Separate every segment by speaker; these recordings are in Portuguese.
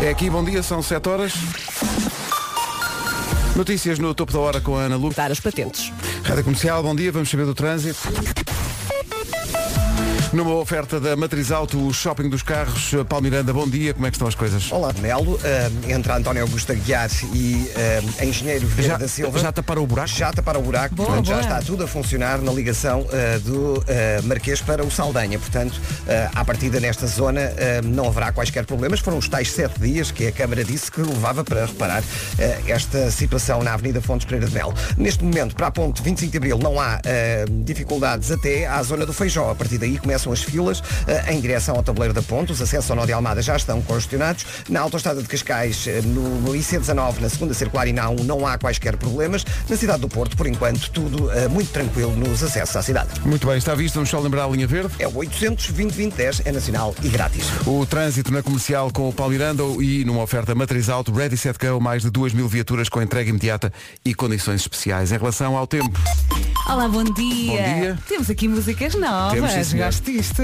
Speaker 1: É aqui, bom dia, são 7 horas. Notícias no topo da hora com a Ana Lu.
Speaker 2: Dar as patentes.
Speaker 1: Rádio Comercial, bom dia, vamos saber do trânsito. Numa oferta da Matriz Auto, o shopping dos carros, Paulo Miranda, bom dia, como é que estão as coisas?
Speaker 3: Olá, Melo. Uh, entre António Augusto Aguiar e uh, Engenheiro Vieira
Speaker 1: Já,
Speaker 3: da Silva.
Speaker 1: já taparam o buraco?
Speaker 3: Já taparam o buraco,
Speaker 2: Boa,
Speaker 3: portanto já
Speaker 2: boa.
Speaker 3: está tudo a funcionar na ligação uh, do uh, Marquês para o Saldanha. Portanto, uh, à partida nesta zona uh, não haverá quaisquer problemas. Foram os tais sete dias que a Câmara disse que levava para reparar uh, esta situação na Avenida Fontes Pereira de Melo. Neste momento, para a ponte 25 de Abril, não há uh, dificuldades até à zona do Feijó. A partir daí começam as filas uh, em direção ao tabuleiro da ponte. Os acessos ao Nó de Almada já estão congestionados. Na autoestrada de Cascais, uh, no, no IC19, na segunda circular e na A1, não há quaisquer problemas. Na cidade do Porto, por enquanto, tudo uh, muito tranquilo nos acessos à cidade.
Speaker 1: Muito bem, está visto, vamos só lembrar a linha verde.
Speaker 3: É o 800 2010 é nacional e grátis.
Speaker 1: O trânsito na comercial com o Paulo Miranda e numa oferta Matriz Auto, Ready Set Go, mais de 2 mil viaturas com entrega imediata e condições especiais. Em relação ao tempo,
Speaker 2: Olá, bom dia.
Speaker 1: Bom dia.
Speaker 2: Temos aqui músicas novas.
Speaker 1: Temos, sim, senhor.
Speaker 2: Disto.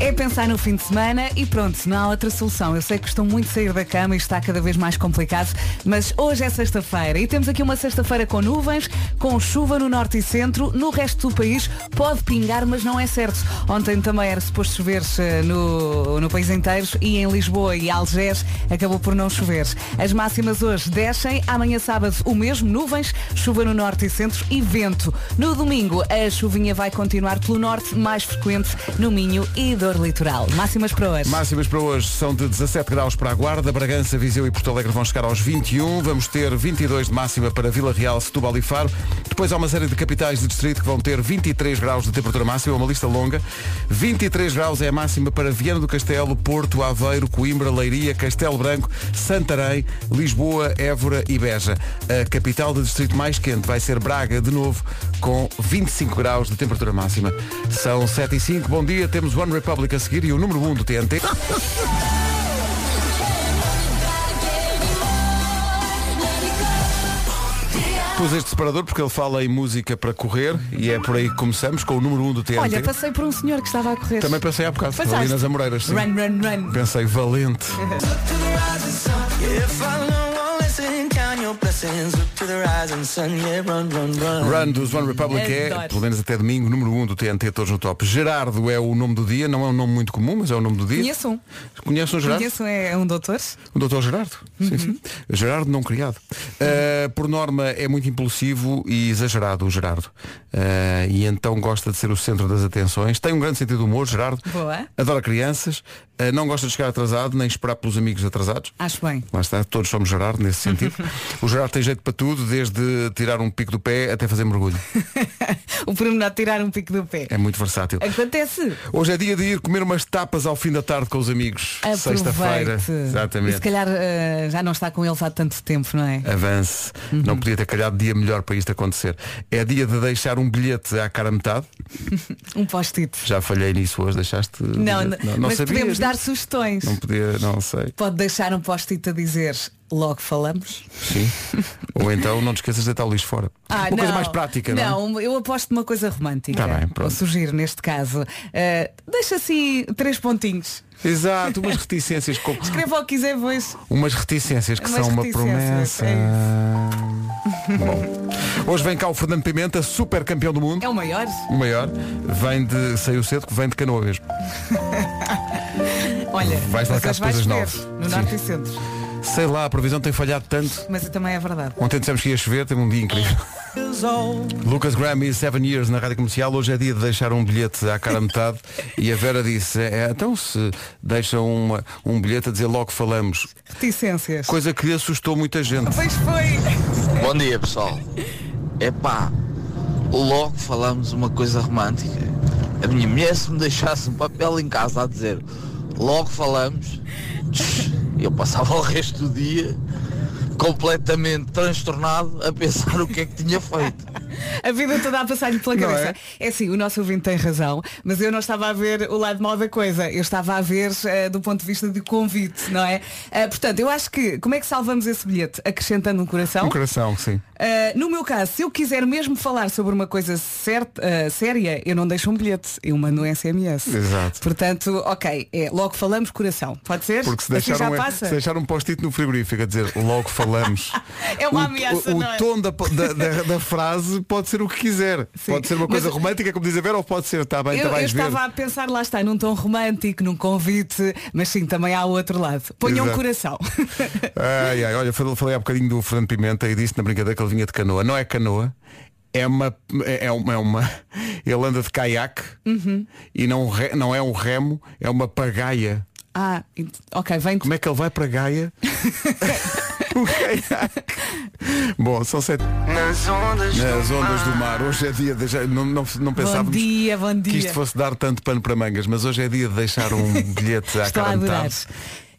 Speaker 2: É pensar no fim de semana e pronto, não há outra solução. Eu sei que estou muito sair da cama e está cada vez mais complicado, mas hoje é sexta-feira e temos aqui uma sexta-feira com nuvens, com chuva no norte e centro. No resto do país pode pingar, mas não é certo. Ontem também era suposto chover eh, no, no país inteiro e em Lisboa e Algés acabou por não chover. As máximas hoje descem, amanhã sábado o mesmo, nuvens, chuva no norte e centro e vento. No domingo a chuvinha vai continuar pelo norte, mais frequente no Minho e dor litoral. Máximas para hoje.
Speaker 1: máximas para hoje são de 17 graus para a Guarda, Bragança, Viseu e Porto Alegre vão chegar aos 21. Vamos ter 22 de máxima para Vila Real, Setúbal e Faro. Depois há uma série de capitais de distrito que vão ter 23 graus de temperatura máxima, uma lista longa. 23 graus é a máxima para Viana do Castelo, Porto, Aveiro, Coimbra, Leiria, Castelo Branco, Santarém, Lisboa, Évora e Beja. A capital do distrito mais quente vai ser Braga, de novo, com 25 graus de temperatura máxima. São 7 e 5. Bom dia, temos One Republic a seguir e o número 1 do TNT. Pus este separador porque ele fala em música para correr e é por aí que começamos com o número 1 do TNT.
Speaker 2: Olha, passei por um senhor que estava a correr.
Speaker 1: Também pensei há bocado, ali
Speaker 2: Passaste?
Speaker 1: nas Amoreiras. sim.
Speaker 2: Run, run, run.
Speaker 1: Pensei, valente. Run dos One Republic é, pelo menos até domingo, número 1 um do TNT, todos no top. Gerardo é o nome do dia, não é um nome muito comum, mas é o nome do dia.
Speaker 2: Conheço um.
Speaker 1: Conhece um Gerardo?
Speaker 2: Conheço é um doutor.
Speaker 1: O doutor Gerardo? Sim, sim. Gerardo não criado. Uh, por norma é muito impulsivo e exagerado o Gerardo. Uh, e então gosta de ser o centro das atenções. Tem um grande sentido de humor, Gerardo.
Speaker 2: Boa.
Speaker 1: Adora crianças. Uh, não gosta de chegar atrasado, nem esperar pelos amigos atrasados.
Speaker 2: Acho bem.
Speaker 1: Lá está, todos somos Gerardo nesse sentido. o Gerardo tem jeito para tudo, desde tirar um pico do pé até fazer mergulho.
Speaker 2: o pormenor de tirar um pico do pé.
Speaker 1: É muito versátil.
Speaker 2: Acontece.
Speaker 1: Hoje é dia de ir comer umas tapas ao fim da tarde com os amigos. Sexta-feira.
Speaker 2: Aproveite. E
Speaker 1: Exatamente.
Speaker 2: se calhar eh, já não está com eles há tanto tempo, não é?
Speaker 1: Avance. Não podia ter calhado dia melhor para isto acontecer. É dia de deixar um bilhete à cara metade.
Speaker 2: Um post-it.
Speaker 1: Já falhei nisso hoje, deixaste.
Speaker 2: Não,
Speaker 1: bilhete?
Speaker 2: não, mas podemos dar sugestões.
Speaker 1: Não podia, não sei.
Speaker 2: Pode deixar um post-it a dizer logo falamos.
Speaker 1: Sim. Ou então não te esqueças de deitar o lixo fora.
Speaker 2: Ah,
Speaker 1: uma
Speaker 2: não.
Speaker 1: coisa mais prática, não, é?
Speaker 2: Não, eu aposto numa coisa romântica.
Speaker 1: Tá bem, pronto.
Speaker 2: Ou sugiro neste caso. Eh, deixa assim três pontinhos.
Speaker 1: Exato, umas reticências com...
Speaker 2: Escreva o que quiser, pois.
Speaker 1: Umas reticências que
Speaker 2: Umas
Speaker 1: são uma
Speaker 2: reticências,
Speaker 1: promessa.
Speaker 2: é
Speaker 1: Bom. Hoje vem cá o Fernando Pimenta, super campeão do mundo.
Speaker 2: É o maior.
Speaker 1: O maior. Vem de. Saiu cedo vem de canoa mesmo.
Speaker 2: Olha,
Speaker 1: Vais marcar
Speaker 2: hoje
Speaker 1: coisas novas.
Speaker 2: No
Speaker 1: Sim.
Speaker 2: norte e centro.
Speaker 1: Sei lá, a previsão tem falhado tanto.
Speaker 2: Mas também é verdade.
Speaker 1: Ontem dissemos que ia chover, teve um dia incrível. Lucas Graham e Seven Years na Rádio Comercial. Hoje é dia de deixar um bilhete à cara a metade. e a Vera disse, é, então se deixa uma, um bilhete a dizer logo falamos.
Speaker 2: Reticências.
Speaker 1: Coisa que lhe assustou muita gente.
Speaker 2: Pois foi.
Speaker 4: Bom dia pessoal. Epá, logo falamos uma coisa romântica. A minha mulher se me deixasse um papel em casa a dizer logo falamos, eu passava o resto do dia completamente transtornado a pensar o que é que tinha feito.
Speaker 2: A vida toda a passar-lhe pela
Speaker 1: Não
Speaker 2: cabeça. É? assim, o nosso ouvinte tem razão, mas eu não estava a ver o lado mau da coisa. Eu estava a ver eh, do ponto de vista de convite, não é? Eh, portanto, eu acho que, como é que salvamos esse bilhete? Acrescentando um coração.
Speaker 1: Um coração, sim.
Speaker 2: Uh, no meu caso, se eu quiser mesmo falar sobre uma coisa certa, uh, séria, eu não deixo um bilhete, eu mando um SMS.
Speaker 1: Exato.
Speaker 2: Portanto, ok, é, logo falamos coração. Pode ser?
Speaker 1: Porque se
Speaker 2: Assim
Speaker 1: deixar,
Speaker 2: já
Speaker 1: um,
Speaker 2: passa?
Speaker 1: se deixar um post-it no frigorífico a dizer logo falamos.
Speaker 2: É uma
Speaker 1: o,
Speaker 2: ameaça,
Speaker 1: o,
Speaker 2: é?
Speaker 1: tom da, da, da- da frase pode ser o que quiser.
Speaker 2: Sim.
Speaker 1: Pode ser uma coisa
Speaker 2: Mas-
Speaker 1: romântica, como diz a Vera, ou pode ser, está bem, está
Speaker 2: eu
Speaker 1: vais ver.
Speaker 2: estava a pensar, lá está, num tom romântico, num convite, mas sim, também há o outro lado. Ponha um coração.
Speaker 1: Ai, ai, olha, falei falei há bocadinho do Fernando Pimenta e disse na brincadeira que ele vinha de canoa. Não é canoa, é uma. É uma, é uma ele anda de caiaque
Speaker 2: Uhum.
Speaker 1: e não, não é um remo, é uma pagaia.
Speaker 2: ah, ok, vem
Speaker 1: Como é que ele vai para Gaia? o caiaque. Bom, são sete.
Speaker 5: Nas ondas,
Speaker 1: Nas ondas do mar. Hoje é dia de. Não, não, não
Speaker 2: Bom
Speaker 1: pensávamos
Speaker 2: dia, bom
Speaker 1: que isto fosse dar tanto pano para mangas, mas hoje é dia de deixar um bilhete à
Speaker 2: Estou
Speaker 1: cara.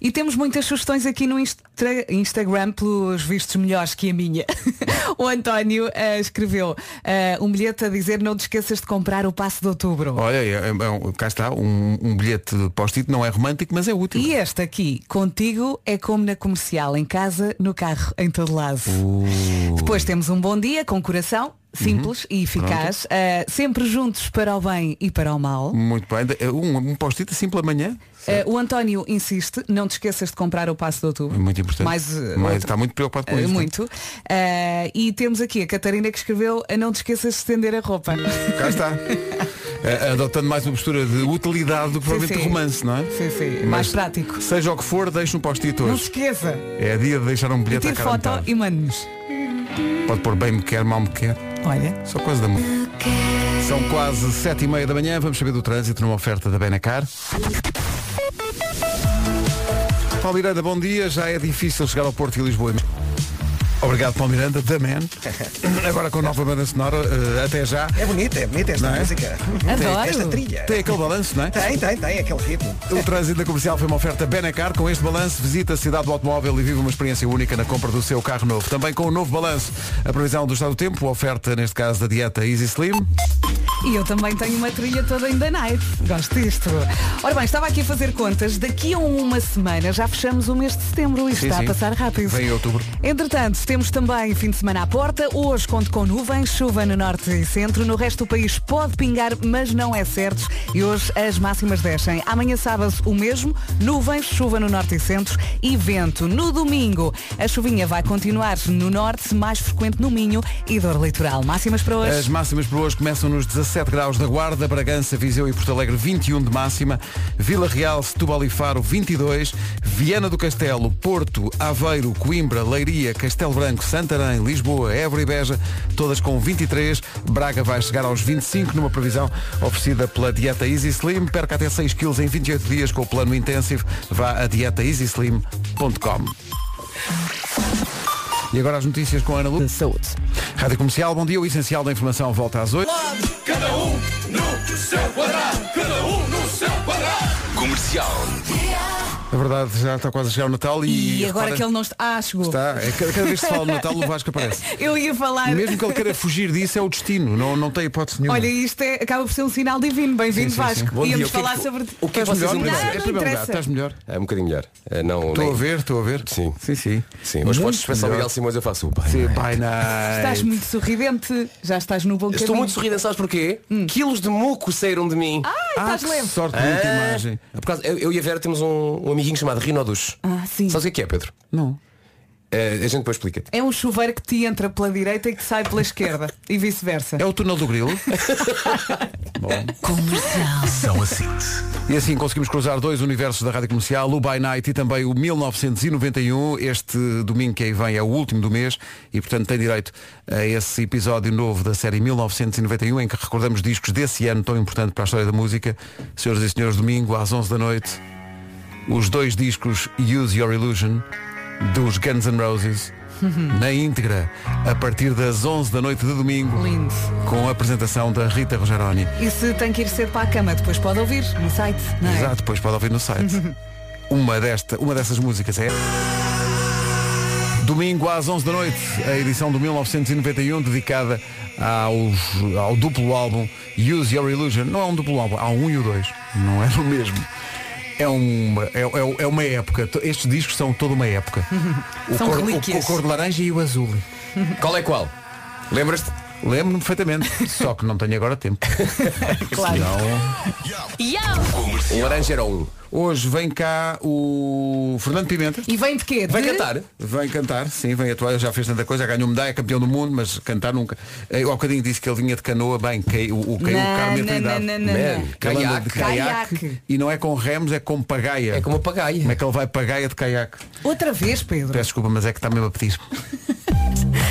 Speaker 2: E temos muitas sugestões aqui no Instra- Instagram pelos vistos melhores que a minha. o António eh, escreveu eh, um bilhete a dizer não te esqueças de comprar o passe de outubro.
Speaker 1: Olha, é, é um- cá está, um, um bilhete de post-it não é romântico, mas é útil.
Speaker 2: E este aqui, contigo é como na comercial, em casa, no carro, em todo lado.
Speaker 1: Uh.
Speaker 2: Depois temos um bom dia com coração, simples
Speaker 1: Uhum.
Speaker 2: e eficaz, eh, sempre juntos para o bem e para o mal.
Speaker 1: Muito bem. Um, um post-it assim pela manhã.
Speaker 2: Eh, o António insiste, não te esqueças de comprar o passe de outubro.
Speaker 1: Muito importante.
Speaker 2: Mais, eh,
Speaker 1: Mas está muito preocupado com
Speaker 2: Uh,
Speaker 1: isso.
Speaker 2: muito. Uh, e temos aqui a Catarina que escreveu a não te esqueças de estender a roupa.
Speaker 1: Cá está. Eh, Adotando mais uma postura de utilidade do que provavelmente de
Speaker 2: sim.
Speaker 1: romance, não é?
Speaker 2: Sim, sim.
Speaker 1: Mas
Speaker 2: Mais prático.
Speaker 1: Seja o que for, deixe um post-it
Speaker 2: Não se
Speaker 1: hoje.
Speaker 2: esqueça.
Speaker 1: É dia de deixar um bilhete à
Speaker 2: Tire
Speaker 1: cara
Speaker 2: foto e mande-nos.
Speaker 1: Pode pôr bem me quer, mal me quer.
Speaker 2: Olha.
Speaker 1: Só coisa da música. São quase sete e meia da manhã. Vamos saber do trânsito numa oferta da Benacar. Paulo Miranda, bom dia. Já é difícil chegar ao Porto e Lisboa. Obrigado, Paulo Miranda, The Man. Agora com nova banda sonora, eh, até já.
Speaker 3: É bonita, é bonita esta
Speaker 1: Não é?
Speaker 3: música.
Speaker 2: Adoro.
Speaker 3: Esta trilha.
Speaker 1: Tem aquele balanço, não é?
Speaker 3: Tem, tem, tem, aquele ritmo.
Speaker 1: O trânsito da comercial foi uma oferta Benacar. Com este balanço, visita a cidade do automóvel e vive uma experiência única na compra do seu carro novo. Também com o novo balanço, a previsão do estado do tempo, a oferta, neste caso, da dieta Easy Slim.
Speaker 2: E eu também tenho uma trilha toda in the night. Gosto disto. Ora bem, estava aqui a fazer contas. Daqui a uma semana já fechamos o mês de setembro. Isto
Speaker 1: Sim,
Speaker 2: está
Speaker 1: sim.
Speaker 2: a passar rápido.
Speaker 1: Vem em outubro.
Speaker 2: Entretanto, temos também fim de semana à porta. Hoje conto com nuvens, chuva no norte e centro. No resto do país pode pingar, mas não é certo. E hoje as máximas descem. Amanhã sábado o mesmo. Nuvens, chuva no norte e centro e vento. No domingo a chuvinha vai continuar no norte, mais frequente no Minho e dor litoral. Máximas para hoje.
Speaker 1: As máximas para hoje começam nos 17 graus da Guarda, Bragança, Viseu e Porto Alegre 21 de máxima, Vila Real, Setúbal e Faro 22, Viana do Castelo, Porto, Aveiro, Coimbra, Leiria, Castelo Branco, Santarém, Lisboa, Évora e Beja, todas com 23. Braga vai chegar aos 25 numa previsão oferecida pela dieta Easy Slim. Perca até 6 quilos em 28 dias com o plano Intensive. Vá a dietaeasyslim.com. E agora as notícias com a Ana Lu.
Speaker 2: Saúde.
Speaker 1: Rádio Comercial, bom dia. O essencial da informação volta às 8.
Speaker 5: Comercial.
Speaker 1: A verdade, já está quase a chegar o Natal e.
Speaker 2: E agora
Speaker 1: repara,
Speaker 2: que ele não está. Ah, chegou.
Speaker 1: Está, é, cada, cada vez que se fala no Natal, o Vasco aparece.
Speaker 2: Eu ia falar.
Speaker 1: Mesmo que ele queira fugir disso, é o destino. Não, não tem hipótese nenhuma.
Speaker 2: Olha, isto é, acaba por ser um sinal divino. Bem-vindo,
Speaker 1: Sim, sim.
Speaker 2: Vasco.
Speaker 6: Bom dia.
Speaker 2: Íamos
Speaker 6: O que é
Speaker 2: falar sobre.
Speaker 6: o que é que vocês
Speaker 1: melhor?
Speaker 6: me
Speaker 2: Não, não
Speaker 1: primeiro lugar, estás melhor.
Speaker 6: É um bocadinho melhor. É, não,
Speaker 1: Estou
Speaker 6: nem-
Speaker 1: a ver, estou a ver.
Speaker 6: Sim.
Speaker 1: Sim, sim.
Speaker 6: Sim, hoje
Speaker 1: Muito
Speaker 6: podes
Speaker 1: melhor.
Speaker 6: Miguel Simões, eu faço o pai.
Speaker 1: Sim, by night.
Speaker 2: Estás muito sorridente. Já estás no bom
Speaker 6: Estou
Speaker 2: caminho.
Speaker 6: muito sorridente, sabes porquê? Quilos de muco saíram de mim.
Speaker 2: Ai,
Speaker 1: Ah,
Speaker 2: estás leve.
Speaker 1: sorte de
Speaker 6: Ah,
Speaker 1: imagem.
Speaker 6: é por causa- eu, e a Vera temos um, um amiguinho chamado Rinodus.
Speaker 2: Ah, sim.
Speaker 6: Sabes o que é, Pedro?
Speaker 1: Não.
Speaker 6: Eh, a gente depois explica.
Speaker 2: É um chuveiro que te entra pela direita e que sai pela esquerda. E vice-versa.
Speaker 1: É o túnel do grilo.
Speaker 5: São assim.
Speaker 1: E assim conseguimos cruzar dois universos da Rádio Comercial, o By Night e também o 1991. Este domingo que aí vem é o último do mês e, portanto, tem direito a esse episódio novo da série 1991 em que recordamos discos desse ano tão importante para a história da música. Senhoras e senhores, domingo às 11 da noite, os dois discos Use Your Illusion dos Guns N' Roses na íntegra a partir das 11 da noite de domingo
Speaker 2: Lindo.
Speaker 1: com a apresentação da Rita Rogeroni.
Speaker 2: E se tem que ir cedo para a cama, depois pode ouvir no site. Não é?
Speaker 1: Exato, depois pode ouvir no site. uma, desta, uma dessas músicas é. Domingo às 11 da noite, a edição do 1991 dedicada aos, ao duplo álbum Use Your Illusion. Não é um duplo álbum, há um e o dois. Não é o mesmo. É uma, é, é- é uma época. Estes discos são toda uma época. O
Speaker 2: São
Speaker 1: cor, o,
Speaker 2: relíquias.
Speaker 1: o cor de laranja e o azul.
Speaker 6: Qual é qual? Lembras-te?
Speaker 1: Lembro-me perfeitamente. Só que não tenho agora tempo.
Speaker 2: Claro.
Speaker 6: O laranja era um.
Speaker 1: Hoje vem cá o Fernando Pimenta.
Speaker 2: E vem de quê?
Speaker 6: Vai
Speaker 2: De-
Speaker 6: cantar?
Speaker 1: Vem cantar, sim, vem atuar, já fez tanta coisa, ganhou medalha, é campeão do mundo, mas cantar nunca. Eu há bocadinho disse que ele vinha de canoa, bem, caiu, o, caiu o
Speaker 2: Não,
Speaker 1: Carmen
Speaker 2: não,
Speaker 1: Trindade.
Speaker 2: não,
Speaker 1: anda
Speaker 6: caiaque.
Speaker 1: de caiaque, e não é com remos, é com pagaia.
Speaker 6: É como a pagaia.
Speaker 1: Como é que ele vai pagaia de caiaque?
Speaker 2: Outra vez, Pedro.
Speaker 1: Peço desculpa, mas é que está mesmo a pedir.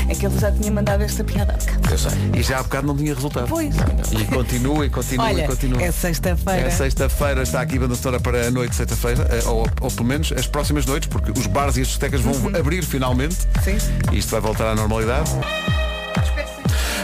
Speaker 2: É que ele já tinha mandado esta piada há bocado.
Speaker 6: Eu sei.
Speaker 1: E já há bocado não tinha resultado.
Speaker 2: Pois.
Speaker 1: E continua e continua
Speaker 2: Olha,
Speaker 1: e continua.
Speaker 2: é sexta-feira.
Speaker 1: É sexta-feira, está aqui a banda sonora para noite de sexta-feira, eh, ou, ou pelo menos as próximas noites, porque os bares e as discotecas vão abrir finalmente.
Speaker 2: Sim.
Speaker 1: E isto vai voltar à normalidade.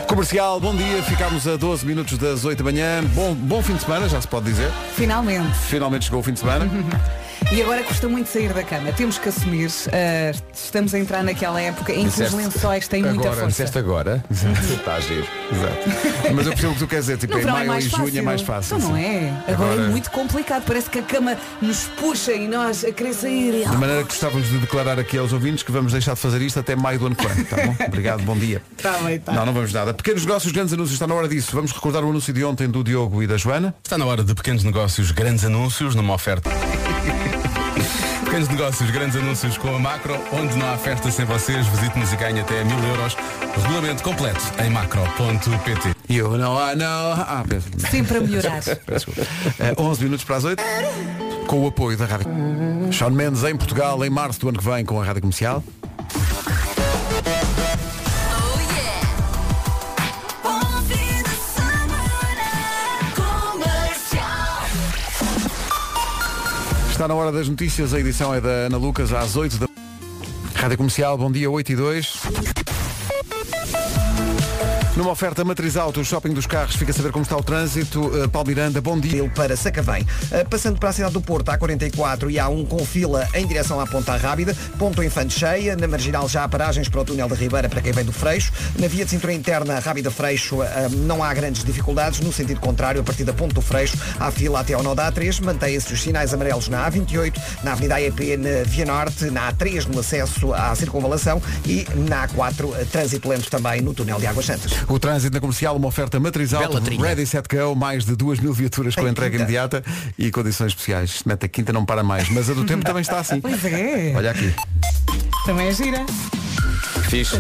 Speaker 1: Comercial, bom dia, ficámos a 12 minutos das 8 da manhã. Bom, bom fim de semana, já se pode dizer.
Speaker 2: Finalmente.
Speaker 1: Finalmente chegou o fim de semana.
Speaker 2: E agora custa muito sair da cama. Temos que assumir. ah, estamos a entrar naquela época em que os
Speaker 6: Disseste
Speaker 2: lençóis têm muita
Speaker 1: agora,
Speaker 2: força.
Speaker 6: Disseste agora? Está a giro.
Speaker 1: Exato. Mas eu percebo o que tu queres dizer, tipo,
Speaker 2: No
Speaker 1: em
Speaker 2: verão é
Speaker 1: maio
Speaker 2: mais
Speaker 1: e junho é mais fácil.
Speaker 2: Então não
Speaker 1: sim.
Speaker 2: é. Agora,
Speaker 1: Agora-
Speaker 2: é muito complicado. Parece que a cama nos puxa e nós a querer sair.
Speaker 1: De maneira que gostávamos de declarar aqui aos ouvintes que vamos deixar de fazer isto até maio do ano que vem, tá bom? Obrigado, bom dia.
Speaker 2: Tá bem, tá.
Speaker 1: Não, não vamos nada. Pequenos negócios, grandes anúncios, está na hora disso. Vamos recordar o anúncio de ontem do Diogo e da Joana.
Speaker 7: Está na hora de pequenos negócios, grandes anúncios numa oferta. pequenos negócios, grandes anúncios com a Macro, onde não há festa sem vocês. Visite-nos e ganhe até mil euros. Regulamento completo em macro.pt.
Speaker 1: You know, I know. Ah, peço,
Speaker 2: Sempre a melhorar.
Speaker 1: peço desculpa. Eh, 11 minutos para as 8. Com o apoio da Rádio. Sean Mendes em Portugal em março do ano que vem com a Rádio Comercial. Está na hora das notícias, a edição é da Ana Lucas às 8 da Rádio Comercial, bom dia, 8 e 2. Numa oferta matriz auto, o shopping dos carros, fica a saber como está o trânsito. Uh, Paulo Miranda, bom dia.
Speaker 3: Para Sacavém. Uh, Passando para a cidade do Porto, há 44 e há um com fila em direção à Ponta Rábida. Ponto Infante cheia. Na Marginal já há paragens para o túnel da Ribeira para quem vem do Freixo. Na via de cintura interna, Rábida Freixo, uh, não há grandes dificuldades. No sentido contrário, a partir da Ponte do Freixo, há fila até ao nó da A3. Mantêm-se os sinais amarelos na A28, na Avenida AEP, na Via Norte, na A3 no acesso à circunvalação e na A4, uh, trânsito lento também no túnel de Águas Santas.
Speaker 1: O trânsito na comercial, uma oferta matriz
Speaker 6: trilha.
Speaker 1: ready, set, go, mais de 2 mil viaturas com
Speaker 3: Em
Speaker 1: entrega
Speaker 3: quinta.
Speaker 1: imediata e condições especiais. Se mete a quinta não para mais, mas a do tempo também está assim.
Speaker 2: Pois é.
Speaker 1: Olha aqui.
Speaker 2: Também é gira.
Speaker 6: Fixe.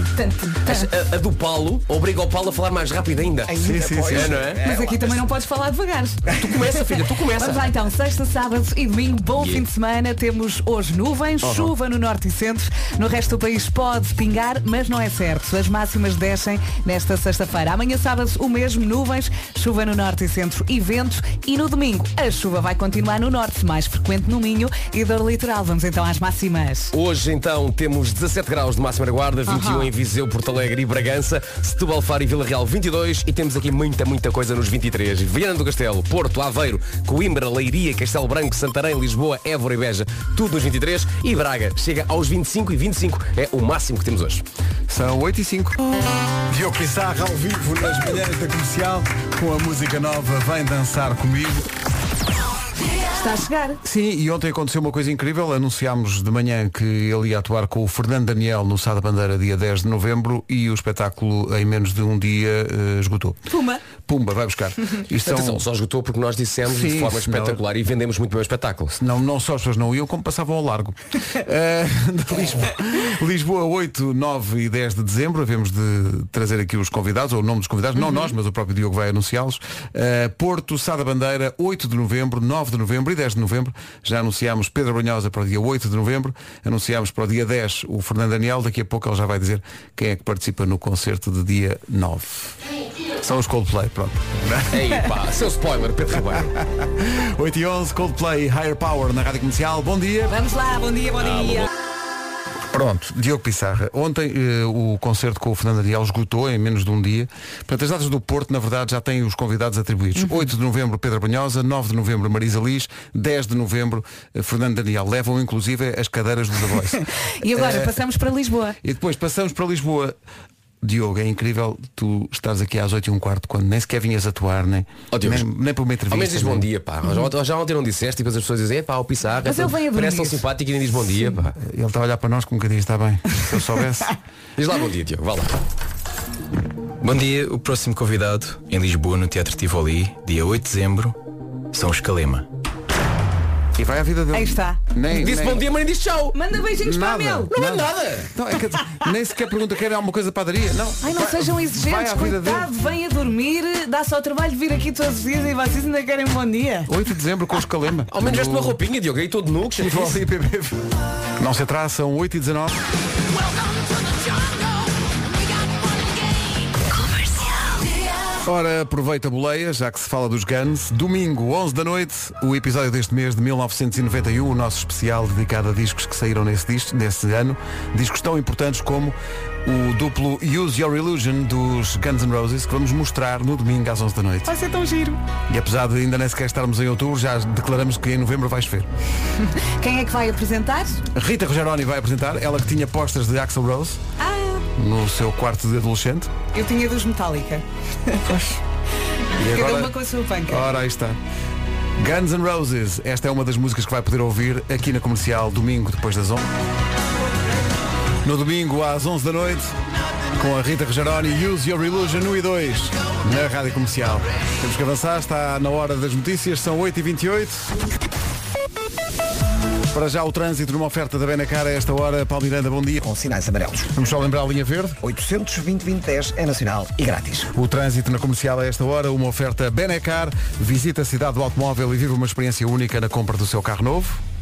Speaker 6: A, a do Paulo obriga o Paulo a falar mais rápido ainda.
Speaker 1: Sim, sim, sim.
Speaker 6: É, não é?
Speaker 2: Mas aqui também não podes falar devagar.
Speaker 6: Tu começa, filha, tu começa.
Speaker 2: Vamos lá então, sexta, sábado e domingo, bom
Speaker 6: Yeah.
Speaker 2: fim de semana. Temos hoje nuvens, chuva no norte e centro. No resto do país pode pingar, mas não é certo. As máximas descem nesta sexta-feira. Amanhã sábado o mesmo, nuvens, chuva no norte e centro e vento. E no domingo a chuva vai continuar no norte, mais frequente no Minho e dor litoral. Vamos então às máximas.
Speaker 6: Hoje então temos 17 graus de máxima na guarda, 21
Speaker 2: Aham.
Speaker 6: em Viseu, Porto Alegre e Bragança, Setúbal, Faro e Vila Real 22 e temos aqui muita, muita coisa nos 23. Viana do Castelo, Porto, Aveiro, Coimbra, Leiria, Castelo Branco, Santarém, Lisboa, Évora e Beja, tudo nos 23 e Braga chega aos 25 e 25 é o máximo que temos hoje.
Speaker 1: São 8 e 5. Diogo Pissarra ao vivo nas manhãs da comercial com a música nova Vem Dançar Comigo.
Speaker 2: Está a chegar.
Speaker 1: Sim, e ontem aconteceu uma coisa incrível. Anunciámos de manhã que ele ia atuar com o Fernando Daniel no Sá da Bandeira dia 10 de novembro e o espetáculo em menos de um dia eh, esgotou.
Speaker 2: Puma.
Speaker 1: Pumba, vai buscar. Isto
Speaker 6: Atenção,
Speaker 1: são...
Speaker 6: só esgotou porque nós dissemos
Speaker 1: Sim,
Speaker 6: de forma
Speaker 1: senão-
Speaker 6: espetacular e vendemos muito bem o espetáculo.
Speaker 1: Não, não só as pessoas não iam, como passavam ao largo. De Lisboa, Lisboa 8, 9 e 10 de dezembro. Havemos de trazer aqui os convidados, ou o nome dos convidados, não nós, mas o próprio Diogo vai anunciá-los. Eh, Porto, Sá da Bandeira, 8 de novembro, 9 de novembro e 10 de novembro. Já anunciámos Pedro Brunhosa para o dia 8 de novembro. Anunciámos para o dia 10 o Fernando Daniel. Daqui a pouco ele já vai dizer quem é que participa no concerto de dia 9. São os Coldplay, pronto.
Speaker 6: Ei pá, seu spoiler, Pedro Ribeiro.
Speaker 1: 8 e 11, Coldplay, Higher Power na Rádio Comercial. Bom dia.
Speaker 2: Vamos lá, bom dia, bom dia.
Speaker 1: Pronto, Diogo Pissarra. Ontem eh, o concerto com o Fernando Daniel esgotou em menos de um dia. Portanto, as datas do Porto, na verdade, já têm os convidados atribuídos. 8 de novembro, Pedro Banhosa, 9 de novembro, Marisa Liz, 10 de novembro, eh, Fernando Daniel. Levam, inclusive, as cadeiras do The Voice.
Speaker 2: E agora
Speaker 1: Eh,
Speaker 2: passamos para Lisboa.
Speaker 1: E depois passamos para Lisboa. Diogo, é incrível tu estás aqui às 8 e um quarto quando nem sequer vinhas atuar, nem,
Speaker 6: Ó, Diogo,
Speaker 1: nem, nem para uma entrevista.
Speaker 6: Ao menos diz bom
Speaker 1: nem-
Speaker 6: dia, pá. Já, já ontem não disseste e depois as pessoas dizem, é pá, o Pissarra.
Speaker 2: Mas ele vem a
Speaker 6: Parece tão simpático e nem diz bom dia, pá.
Speaker 1: Ele está a olhar para nós como que diz, está bem. Se eu soubesse.
Speaker 6: Diz lá bom dia, Diogo, vá lá.
Speaker 8: Bom dia, o próximo convidado em Lisboa no Teatro Tivoli, dia 8 de dezembro, são os Calema.
Speaker 1: E vai à vida dele.
Speaker 2: Aí está.
Speaker 1: Nem,
Speaker 6: Disse
Speaker 1: nem-
Speaker 6: bom dia, mas nem disse tchau.
Speaker 2: Manda beijinhos para
Speaker 1: Nada.
Speaker 2: a Mel.
Speaker 6: Não é nada.
Speaker 1: Não, é que, nem sequer pergunta quer alguma coisa para a padaria. Não.
Speaker 2: Ai, não
Speaker 1: Vai-
Speaker 2: sejam exigentes, coitado,
Speaker 1: dele.
Speaker 2: vem a dormir, dá só o trabalho de vir aqui todos os dias e vocês ainda querem bom dia.
Speaker 1: 8 de dezembro com os Calema.
Speaker 6: Ao menos veste uma roupinha, Diogo, aí todo nu, que.
Speaker 1: Não se atrasa, são 8 e 19 Ora, aproveita a boleia, já que se fala dos Guns. Domingo, 11 da noite, o episódio deste mês de 1991, o nosso especial dedicado a discos que saíram nesse, disco, nesse ano. Discos tão importantes como o duplo Use Your Illusion dos Guns N' Roses, que vamos mostrar no domingo às 11 da noite.
Speaker 2: Vai ser tão giro.
Speaker 1: E apesar de ainda nem sequer estarmos em outubro, já declaramos que em novembro vais ver.
Speaker 2: Quem é que vai apresentar?
Speaker 1: Rita Rogeroni vai apresentar, ela que tinha postas de Axel Rose
Speaker 2: Ah,
Speaker 1: no seu quarto de adolescente.
Speaker 2: eu tinha dos Metallica.
Speaker 1: E
Speaker 2: Cada uma com a sua panca.
Speaker 1: Ora, aí está. Guns N' Roses, esta é uma das músicas que vai poder ouvir aqui na comercial domingo depois das 11. No domingo às 11 da noite, com a Rita Rogeroni, Use Your Illusion 1 e 2, na rádio comercial. Temos que avançar, está na hora das notícias, são 8h28. Para já o trânsito numa oferta da Benacar a esta hora. Paulo Miranda, bom dia.
Speaker 3: Com sinais amarelos.
Speaker 1: Vamos só lembrar a linha verde.
Speaker 3: 820 2010 é nacional e grátis.
Speaker 1: O trânsito na comercial a esta hora, uma oferta Benecar. Visita a cidade do automóvel e vive uma experiência única na compra do seu carro novo.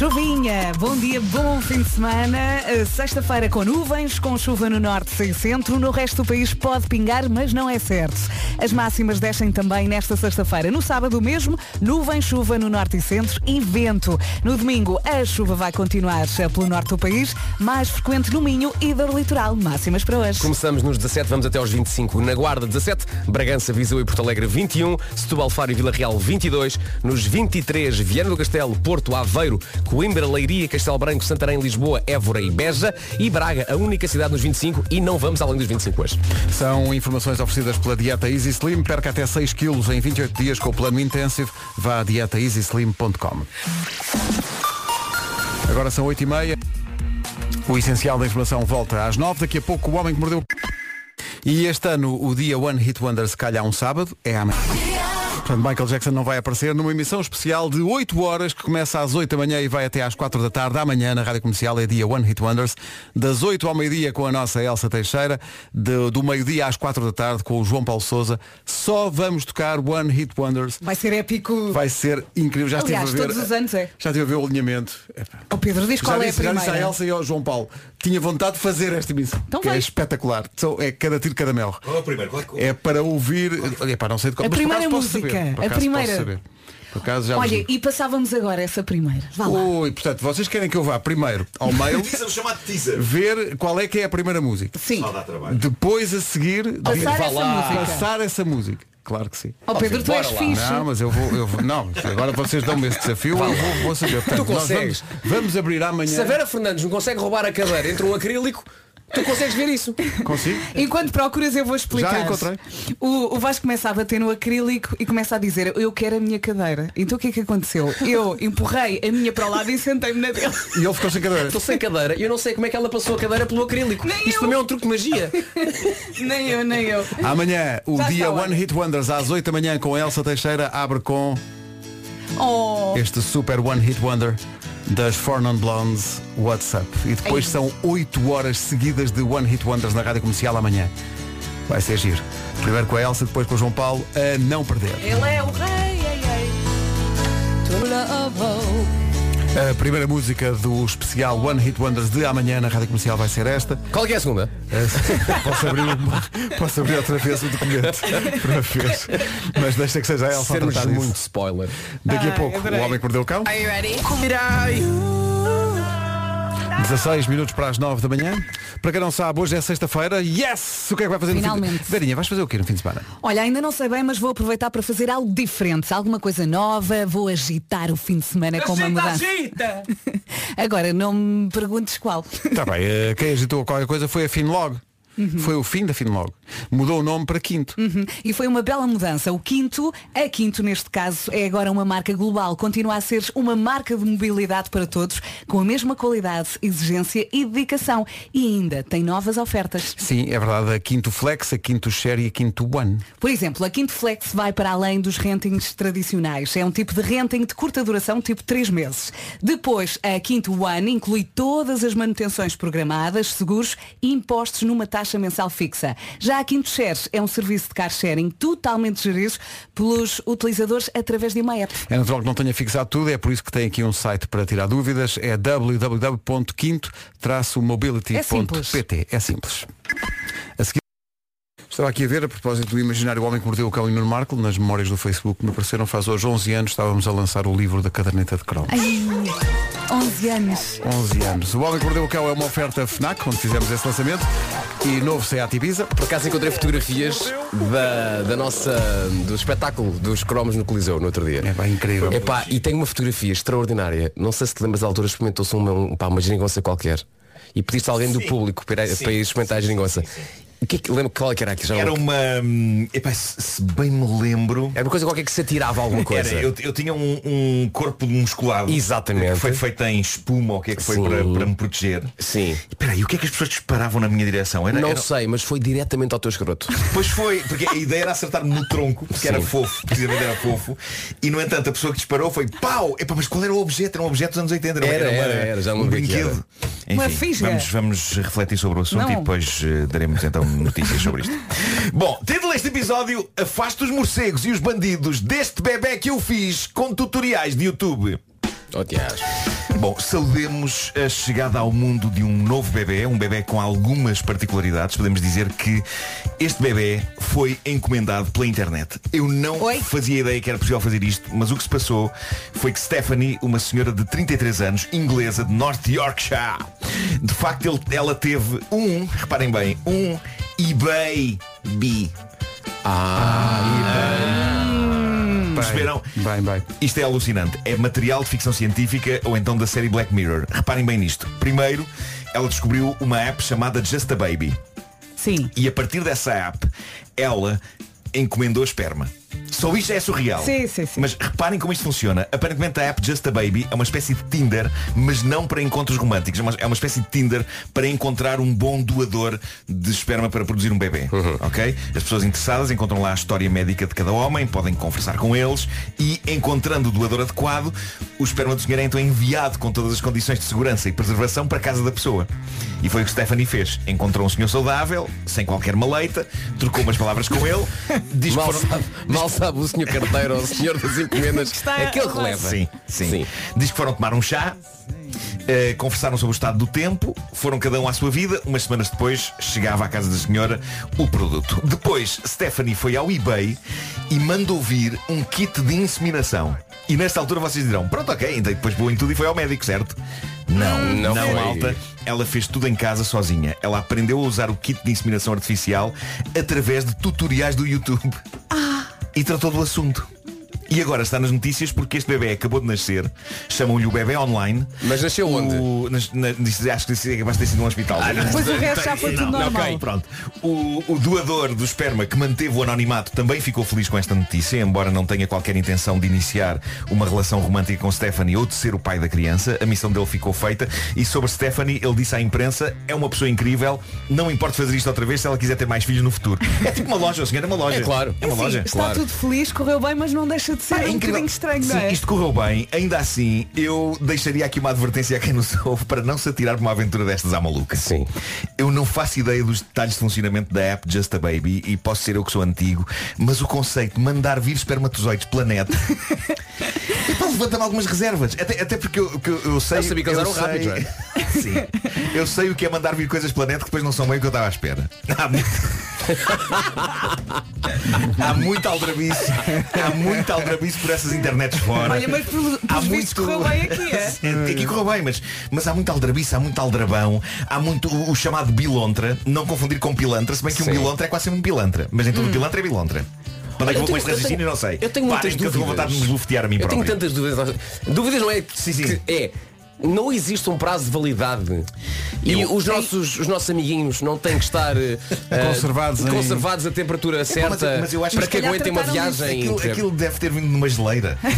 Speaker 2: Chuvinha, bom dia, bom fim de semana. Uh, Sexta-feira com nuvens, com chuva no norte e centro. No resto do país pode pingar, mas não é certo. As máximas descem também nesta sexta-feira. No sábado mesmo, nuvem, chuva no norte e centro e vento. No domingo, a chuva vai continuar uh, pelo norte do país, mais frequente no Minho e do litoral. Máximas para hoje.
Speaker 6: Começamos nos 17, vamos até aos 25. Na Guarda 17, Bragança, Viseu e Porto Alegre 21, Setúbal, Faro e Vila Real 22, nos 23, Viana do Castelo, Porto, Aveiro, Coimbra, Leiria, Castelo Branco, Santarém, Lisboa, Évora e Beja e Braga, a única cidade nos 25 e não vamos além dos 25 hoje.
Speaker 1: São informações oferecidas pela dieta Easy Slim. Perca até 6 quilos em 28 dias com o plano Intensive. Vá a dietaeasyslim.com. Agora são 8 e meia. O essencial da informação volta às 9. Daqui a pouco o homem que mordeu. E este ano o dia One Hit Wonder se calhar um sábado. É amanhã. Portanto, Michael Jackson não vai aparecer numa emissão especial de 8 horas que começa às 8 da manhã e vai até às 4 da tarde. Amanhã na Rádio Comercial é dia One Hit Wonders. Das 8 ao meio-dia com a nossa Elsa Teixeira. De- do meio-dia às 4 da tarde com o João Paulo Souza. Só vamos tocar One Hit Wonders.
Speaker 2: Vai ser épico.
Speaker 1: Vai ser incrível. Já
Speaker 2: Aliás,
Speaker 1: estive a ver.
Speaker 2: todos os anos é.
Speaker 1: Já estive a ver o alinhamento.
Speaker 2: O Pedro diz qual
Speaker 1: já
Speaker 2: é a
Speaker 1: disse, já disse
Speaker 2: primeira.
Speaker 1: Elsa e ao João Paulo. Tinha vontade de fazer esta emissão.
Speaker 2: Então
Speaker 1: que é espetacular. É cada tiro, cada mel.
Speaker 5: Qual é o primeiro? Qual é-
Speaker 1: É para ouvir. Olha, pá, não sei de qual
Speaker 2: A
Speaker 1: mas por
Speaker 2: primeira música,
Speaker 1: saber. Por
Speaker 2: a primeira.
Speaker 1: Posso saber. Por acaso já vos
Speaker 2: Olha, e passávamos agora essa primeira. Vá lá.
Speaker 1: Ui, portanto, vocês querem que eu vá primeiro ao mail ver qual é que é a primeira música.
Speaker 2: Sim.
Speaker 5: Só dá trabalho.
Speaker 1: Depois a seguir
Speaker 2: Passar
Speaker 6: vá
Speaker 2: essa
Speaker 6: lá.
Speaker 2: música.
Speaker 1: passar essa música. Claro que sim.
Speaker 2: Ó Pedro, tu és fixe.
Speaker 1: Não, mas eu vou, eu vou- Não, agora vocês dão-me esse desafio, eu vou, vou saber. Portanto, nós
Speaker 6: consegues.
Speaker 1: Vamos, vamos abrir amanhã.
Speaker 6: Se a Vera Fernandes não consegue roubar a cadeira entre um acrílico, tu consegues ver isso.
Speaker 1: Consigo?
Speaker 2: Enquanto procuras eu vou explicar.
Speaker 1: Já encontrei.
Speaker 2: O, o Vasco começa a bater no acrílico e começa a dizer eu quero a minha cadeira. Então o que é que aconteceu? Eu empurrei a minha para o lado e sentei-me na dele.
Speaker 1: E ele ficou sem cadeira.
Speaker 6: Estou sem cadeira e eu não sei como é que ela passou a cadeira pelo acrílico.
Speaker 2: Nem
Speaker 6: Isto
Speaker 2: eu.
Speaker 6: também é um truque de magia.
Speaker 2: nem eu, nem eu.
Speaker 1: Amanhã, o
Speaker 2: Já
Speaker 1: dia One. Hit Wonders às 8 da manhã com Elsa Teixeira abre com
Speaker 2: Oh,
Speaker 1: este super One Hit Wonder das Four Non Blondes WhatsApp. E depois
Speaker 2: Ei.
Speaker 1: são 8 horas seguidas de One Hit Wonders na Rádio Comercial amanhã. Vai ser giro. Primeiro com a Elsa, depois com o João Paulo, a não perder.
Speaker 2: ele é o rei. ei, ei.
Speaker 1: A primeira música do especial One Hit Wonders de amanhã na Rádio Comercial vai ser esta.
Speaker 6: Qual que é a segunda?
Speaker 1: posso, abrir, o- posso abrir outra vez o documento para ver. Mas deixa que seja a Elsa a
Speaker 6: Sermos muito spoiler.
Speaker 1: Daqui a
Speaker 2: Ai,
Speaker 1: pouco, o homem que mordeu o cão.
Speaker 2: Are you ready?
Speaker 1: 16 minutos para as 9 da manhã. Para quem não sabe, hoje é sexta-feira. Yes! O que é que vai fazer no fim
Speaker 2: Finalmente.
Speaker 1: de... Verinha, vais fazer o quê no fim de semana?
Speaker 2: Olha, ainda não sei bem, mas vou aproveitar para fazer algo diferente, alguma coisa nova, vou agitar o fim de semana com uma mudança. Agora, não me perguntes qual.
Speaker 1: Está bem, eh, quem agitou qualquer coisa foi a Finlog. Foi o fim da Finlog. Mudou o nome para Quinto.
Speaker 2: Uhum. E foi uma bela mudança. O Quinto, a Quinto neste caso, é agora uma marca global. Continua a ser uma marca de mobilidade para todos, com a mesma qualidade, exigência e dedicação. E ainda tem novas ofertas.
Speaker 1: Sim, é verdade. A Quinto Flex, a Quinto Share e a Quinto One.
Speaker 2: Por exemplo, a Quinto Flex vai para além dos rentings tradicionais. É um tipo de renting de curta duração, tipo 3 meses. Depois, a Quinto One inclui todas as manutenções programadas, seguros e impostos numa taxa mensal fixa. Já a Quinto Shares é um serviço de car sharing totalmente gerido pelos utilizadores através de uma app.
Speaker 1: É natural que não tenha fixado tudo, é por isso que tem aqui um site para tirar dúvidas. É www.quinto-mobility.pt. É simples. A seguir... Estava aqui a ver, a propósito do imaginário Homem que Mordeu o Cão e Nuno Marco, nas memórias do Facebook que me apareceram faz hoje 11 anos, estávamos a lançar o livro da caderneta de cromos.
Speaker 2: Ai, 11 anos.
Speaker 1: 11 anos. O Homem que Mordeu o Cão é uma oferta FNAC, onde fizemos esse lançamento, e novo Seat Ibiza.
Speaker 6: Por acaso encontrei fotografias da, da nossa, do espetáculo dos cromos no Coliseu no outro dia.
Speaker 1: É bem incrível.
Speaker 6: Epá, e tenho uma fotografia extraordinária. Não sei se te lembras da altura, experimentou-se uma, um, pá, uma geringonça qualquer. E pediste a alguém do público para, para ir experimentar a geringonça. O que é que lembro qual é que era aquilo?
Speaker 9: Era uma. hum, Epá, se, se bem me lembro.
Speaker 6: Era uma coisa qualquer que se atirava alguma coisa.
Speaker 9: Era, eu, eu tinha um, um corpo musculado.
Speaker 6: Exatamente.
Speaker 9: Que foi feito em espuma, ou o que é que foi
Speaker 6: Sim.
Speaker 9: para, para me proteger.
Speaker 6: Sim.
Speaker 9: Espera aí, o que é que as pessoas disparavam na minha direção? Era,
Speaker 6: Não
Speaker 9: era-
Speaker 6: sei, mas foi diretamente ao teu escroto.
Speaker 9: Pois foi, porque a ideia era acertar-me no tronco, porque era fofo, precisamente era fofo. E no entanto a pessoa que disparou foi pau! Epá, mas qual era o objeto? Era um objeto dos anos 80, era,
Speaker 6: Era,
Speaker 9: uma-
Speaker 6: era, era, já
Speaker 9: um
Speaker 6: lembro
Speaker 2: Uma
Speaker 9: Enfim,
Speaker 2: fisga.
Speaker 9: vamos, vamos refletir sobre o assunto
Speaker 2: Não.
Speaker 9: e depois eh, daremos então notícias sobre isto. Bom, título deste episódio Afasta os morcegos e os bandidos deste bebê que eu fiz com tutoriais de YouTube.
Speaker 6: Oh, Tiago.
Speaker 9: Bom, saudemos a chegada ao mundo de um novo bebê, um bebê com algumas particularidades. Podemos dizer que este bebê foi encomendado pela internet. Eu não
Speaker 2: Oi?
Speaker 9: fazia ideia que era possível fazer isto, mas o que se passou foi que Stephanie, uma senhora de 33 anos, inglesa de North Yorkshire, de facto ele- ela teve um, reparem bem, um eBay B. Perceberam?
Speaker 1: Bem, bem.
Speaker 9: Isto é alucinante. É material de ficção científica ou então da série Black Mirror. Reparem bem nisto. Primeiro, ela descobriu uma app chamada Just a Baby.
Speaker 2: Sim.
Speaker 9: E a partir dessa app, ela encomendou esperma. Só isto é surreal.
Speaker 2: Sim, sim, sim.
Speaker 9: Mas reparem como isto funciona. Aparentemente a app Just a Baby é uma espécie de Tinder, mas não para encontros românticos. É uma, é uma espécie de Tinder para encontrar um bom doador de esperma para produzir um bebê. Ok? As pessoas interessadas encontram lá a história médica de cada homem, podem conversar com eles e, encontrando o doador adequado, o esperma do senhor é então enviado com todas as condições de segurança e preservação para a casa da pessoa. E foi o que Stephanie fez. Encontrou um senhor saudável, sem qualquer maleita, trocou umas palavras com ele, diz que foram-
Speaker 6: mal sabe o senhor carteiro ou o senhor das encomendas
Speaker 2: Está
Speaker 6: aquele
Speaker 2: a-
Speaker 6: que leva.
Speaker 9: Sim, sim,
Speaker 6: Sim.
Speaker 9: Diz que foram tomar um chá, eh, conversaram sobre o estado do tempo, foram cada um à sua vida. Umas semanas depois chegava à casa da senhora o produto. Depois, Stephanie foi ao eBay e mandou vir um kit de inseminação. E nesta altura vocês dirão, pronto, ok, então depois pulou em tudo e foi ao médico, certo? Não,
Speaker 6: Não
Speaker 9: não,
Speaker 6: foi.
Speaker 9: malta. Ela fez tudo em casa sozinha. Ela aprendeu a usar o kit de inseminação artificial através de tutoriais do YouTube. E tratou do assunto. E agora está nas notícias porque este bebê acabou de nascer. Chamam-lhe o bebê online.
Speaker 6: Mas nasceu onde?
Speaker 9: O, nas, na, acho que é capaz de ter sido num hospital.
Speaker 2: Depois o resto já foi tudo normal.
Speaker 9: ok, pronto. O, o doador do esperma que manteve o anonimato também ficou feliz com esta notícia, embora não tenha qualquer intenção de iniciar uma relação romântica com Stephanie ou de ser o pai da criança. A missão dele ficou feita. E sobre Stephanie, ele disse à imprensa, é uma pessoa incrível, não importa fazer isto outra vez se ela quiser ter mais filhos no futuro. É tipo uma loja, o senhor é uma loja.
Speaker 6: É claro.
Speaker 9: É uma
Speaker 2: Sim,
Speaker 9: loja.
Speaker 2: está
Speaker 6: claro.
Speaker 2: tudo feliz, correu bem, mas não deixa de ser
Speaker 9: Pá, é
Speaker 2: um
Speaker 9: incrível.
Speaker 2: bocadinho estranho,
Speaker 9: Sim,
Speaker 2: não é?
Speaker 9: Isto correu bem, ainda assim eu deixaria aqui uma advertência a quem nos ouve para não se atirar por uma aventura destas à maluca.
Speaker 6: Sim.
Speaker 9: Eu não faço ideia dos detalhes de funcionamento da app Just a Baby e posso ser eu que sou antigo, mas o conceito de mandar vir espermatozoides pela net Epá, levanta-me algumas reservas. Até, até porque eu, que eu, eu sei.
Speaker 6: Eu sabia que eles eram
Speaker 9: sei-
Speaker 6: rápidos, é?
Speaker 9: Sim. Eu sei o que é mandar vir coisas pela net que depois não são bem o que eu estava à espera. Há muito... há muita aldrabice. Há muita aldrabice por essas internets fora.
Speaker 2: Olha, mas pelos
Speaker 9: Há
Speaker 2: pelos vistos correu bem aqui, é?
Speaker 9: Aqui correu bem, mas, mas há muita aldrabice, há muito aldrabão, há muito o, o chamado bilontra, não confundir com pilantra, se bem que
Speaker 6: Sim.
Speaker 9: um bilontra é quase sempre um pilantra, mas em todo pilantra é bilontra. Onde é que eu vou com este
Speaker 6: tenho-
Speaker 9: raciocínio? Não sei.
Speaker 6: Eu tenho
Speaker 9: Parem,
Speaker 6: muitas
Speaker 9: que eu
Speaker 6: dúvidas.
Speaker 9: vontade de me esbofetear a mim
Speaker 6: Eu tenho
Speaker 9: próprio.
Speaker 6: tantas dúvidas. Dúvidas não é
Speaker 9: Sim, sim.
Speaker 6: que é. Não existe um prazo de validade. E os nossos, os nossos amiguinhos não têm que estar eh,
Speaker 1: Conservados em-
Speaker 6: conservados a temperatura
Speaker 9: Mas,
Speaker 6: certa
Speaker 9: mas eu acho
Speaker 6: para
Speaker 9: que
Speaker 6: aguentem uma viagem.
Speaker 9: aquilo, aquilo deve ter vindo numa geleira.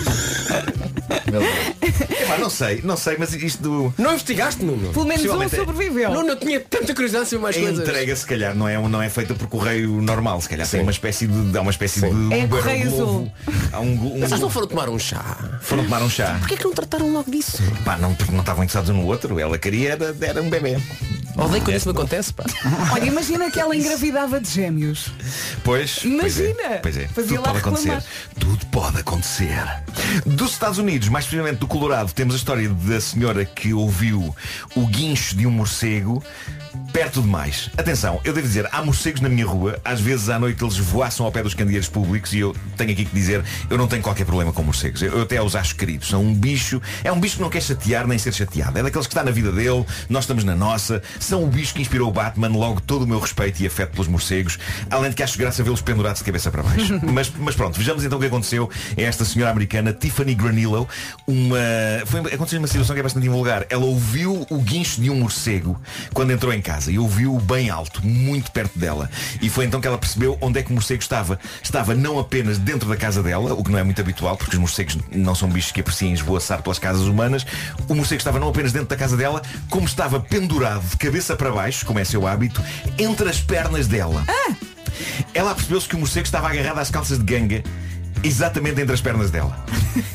Speaker 9: Meu Deus. Epá, não sei, não sei, mas isto do.
Speaker 6: Não investigaste, Nuno?
Speaker 2: Pelo menos um
Speaker 9: Possivelmente é-
Speaker 2: sobreviveu.
Speaker 6: Nuno, eu tinha tanta curiosidade sobre mais
Speaker 9: A
Speaker 6: coisas.
Speaker 9: entrega se calhar não é, não é feita por correio normal, se calhar tem uma espécie de. Há uma espécie
Speaker 6: Sim.
Speaker 9: de.
Speaker 2: É
Speaker 9: um
Speaker 2: correio azul.
Speaker 9: Há um, glo- um,
Speaker 6: Vocês não foram tomar um chá?
Speaker 9: foram tomar um chá.
Speaker 6: Porquê que não trataram logo disso?
Speaker 9: Pá, não, porque não estavam interessados um no outro. Ela queria era, era um bebê.
Speaker 6: Odeio quando isso me acontece, pá.
Speaker 2: Olha, imagina que ela engravidava de gêmeos.
Speaker 9: Pois.
Speaker 2: Imagina!
Speaker 9: Pois é. Pois é.
Speaker 2: Fazia
Speaker 9: Tudo
Speaker 2: lá
Speaker 9: pode acontecer.
Speaker 2: reclamar.
Speaker 9: Tudo pode acontecer. Dos Estados Unidos, mais precisamente do Colorado, temos a história da senhora que ouviu o guincho de um morcego perto demais. Atenção, eu devo dizer, há morcegos na minha rua, às vezes à noite eles voaçam ao pé dos candeeiros públicos e eu tenho aqui que dizer, eu não tenho qualquer problema com morcegos. Eu, eu até os acho queridos. São um bicho, é um bicho que não quer chatear nem ser chateado. É daqueles que está na vida dele, nós estamos na nossa. São o bicho que inspirou o Batman, logo todo o meu respeito e afeto pelos morcegos. Além de que acho graça vê-los pendurados de cabeça para baixo. mas, mas pronto, vejamos então o que aconteceu a esta senhora americana, Tiffany Granillo. Uma... Foi, aconteceu uma situação que é bastante invulgar. Ela ouviu o guincho de um morcego quando entrou em casa e ouviu-o bem alto, muito perto dela. E foi então que ela percebeu onde é que o morcego estava. Estava não apenas dentro da casa dela, o que não é muito habitual, porque os morcegos não são bichos que apreciem esvoaçar pelas casas humanas. O morcego estava não apenas dentro da casa dela, como estava pendurado de cabeça para baixo, como é seu hábito, entre as pernas dela. Ela percebeu-se que o morcego estava agarrado às calças de ganga exatamente entre as pernas dela.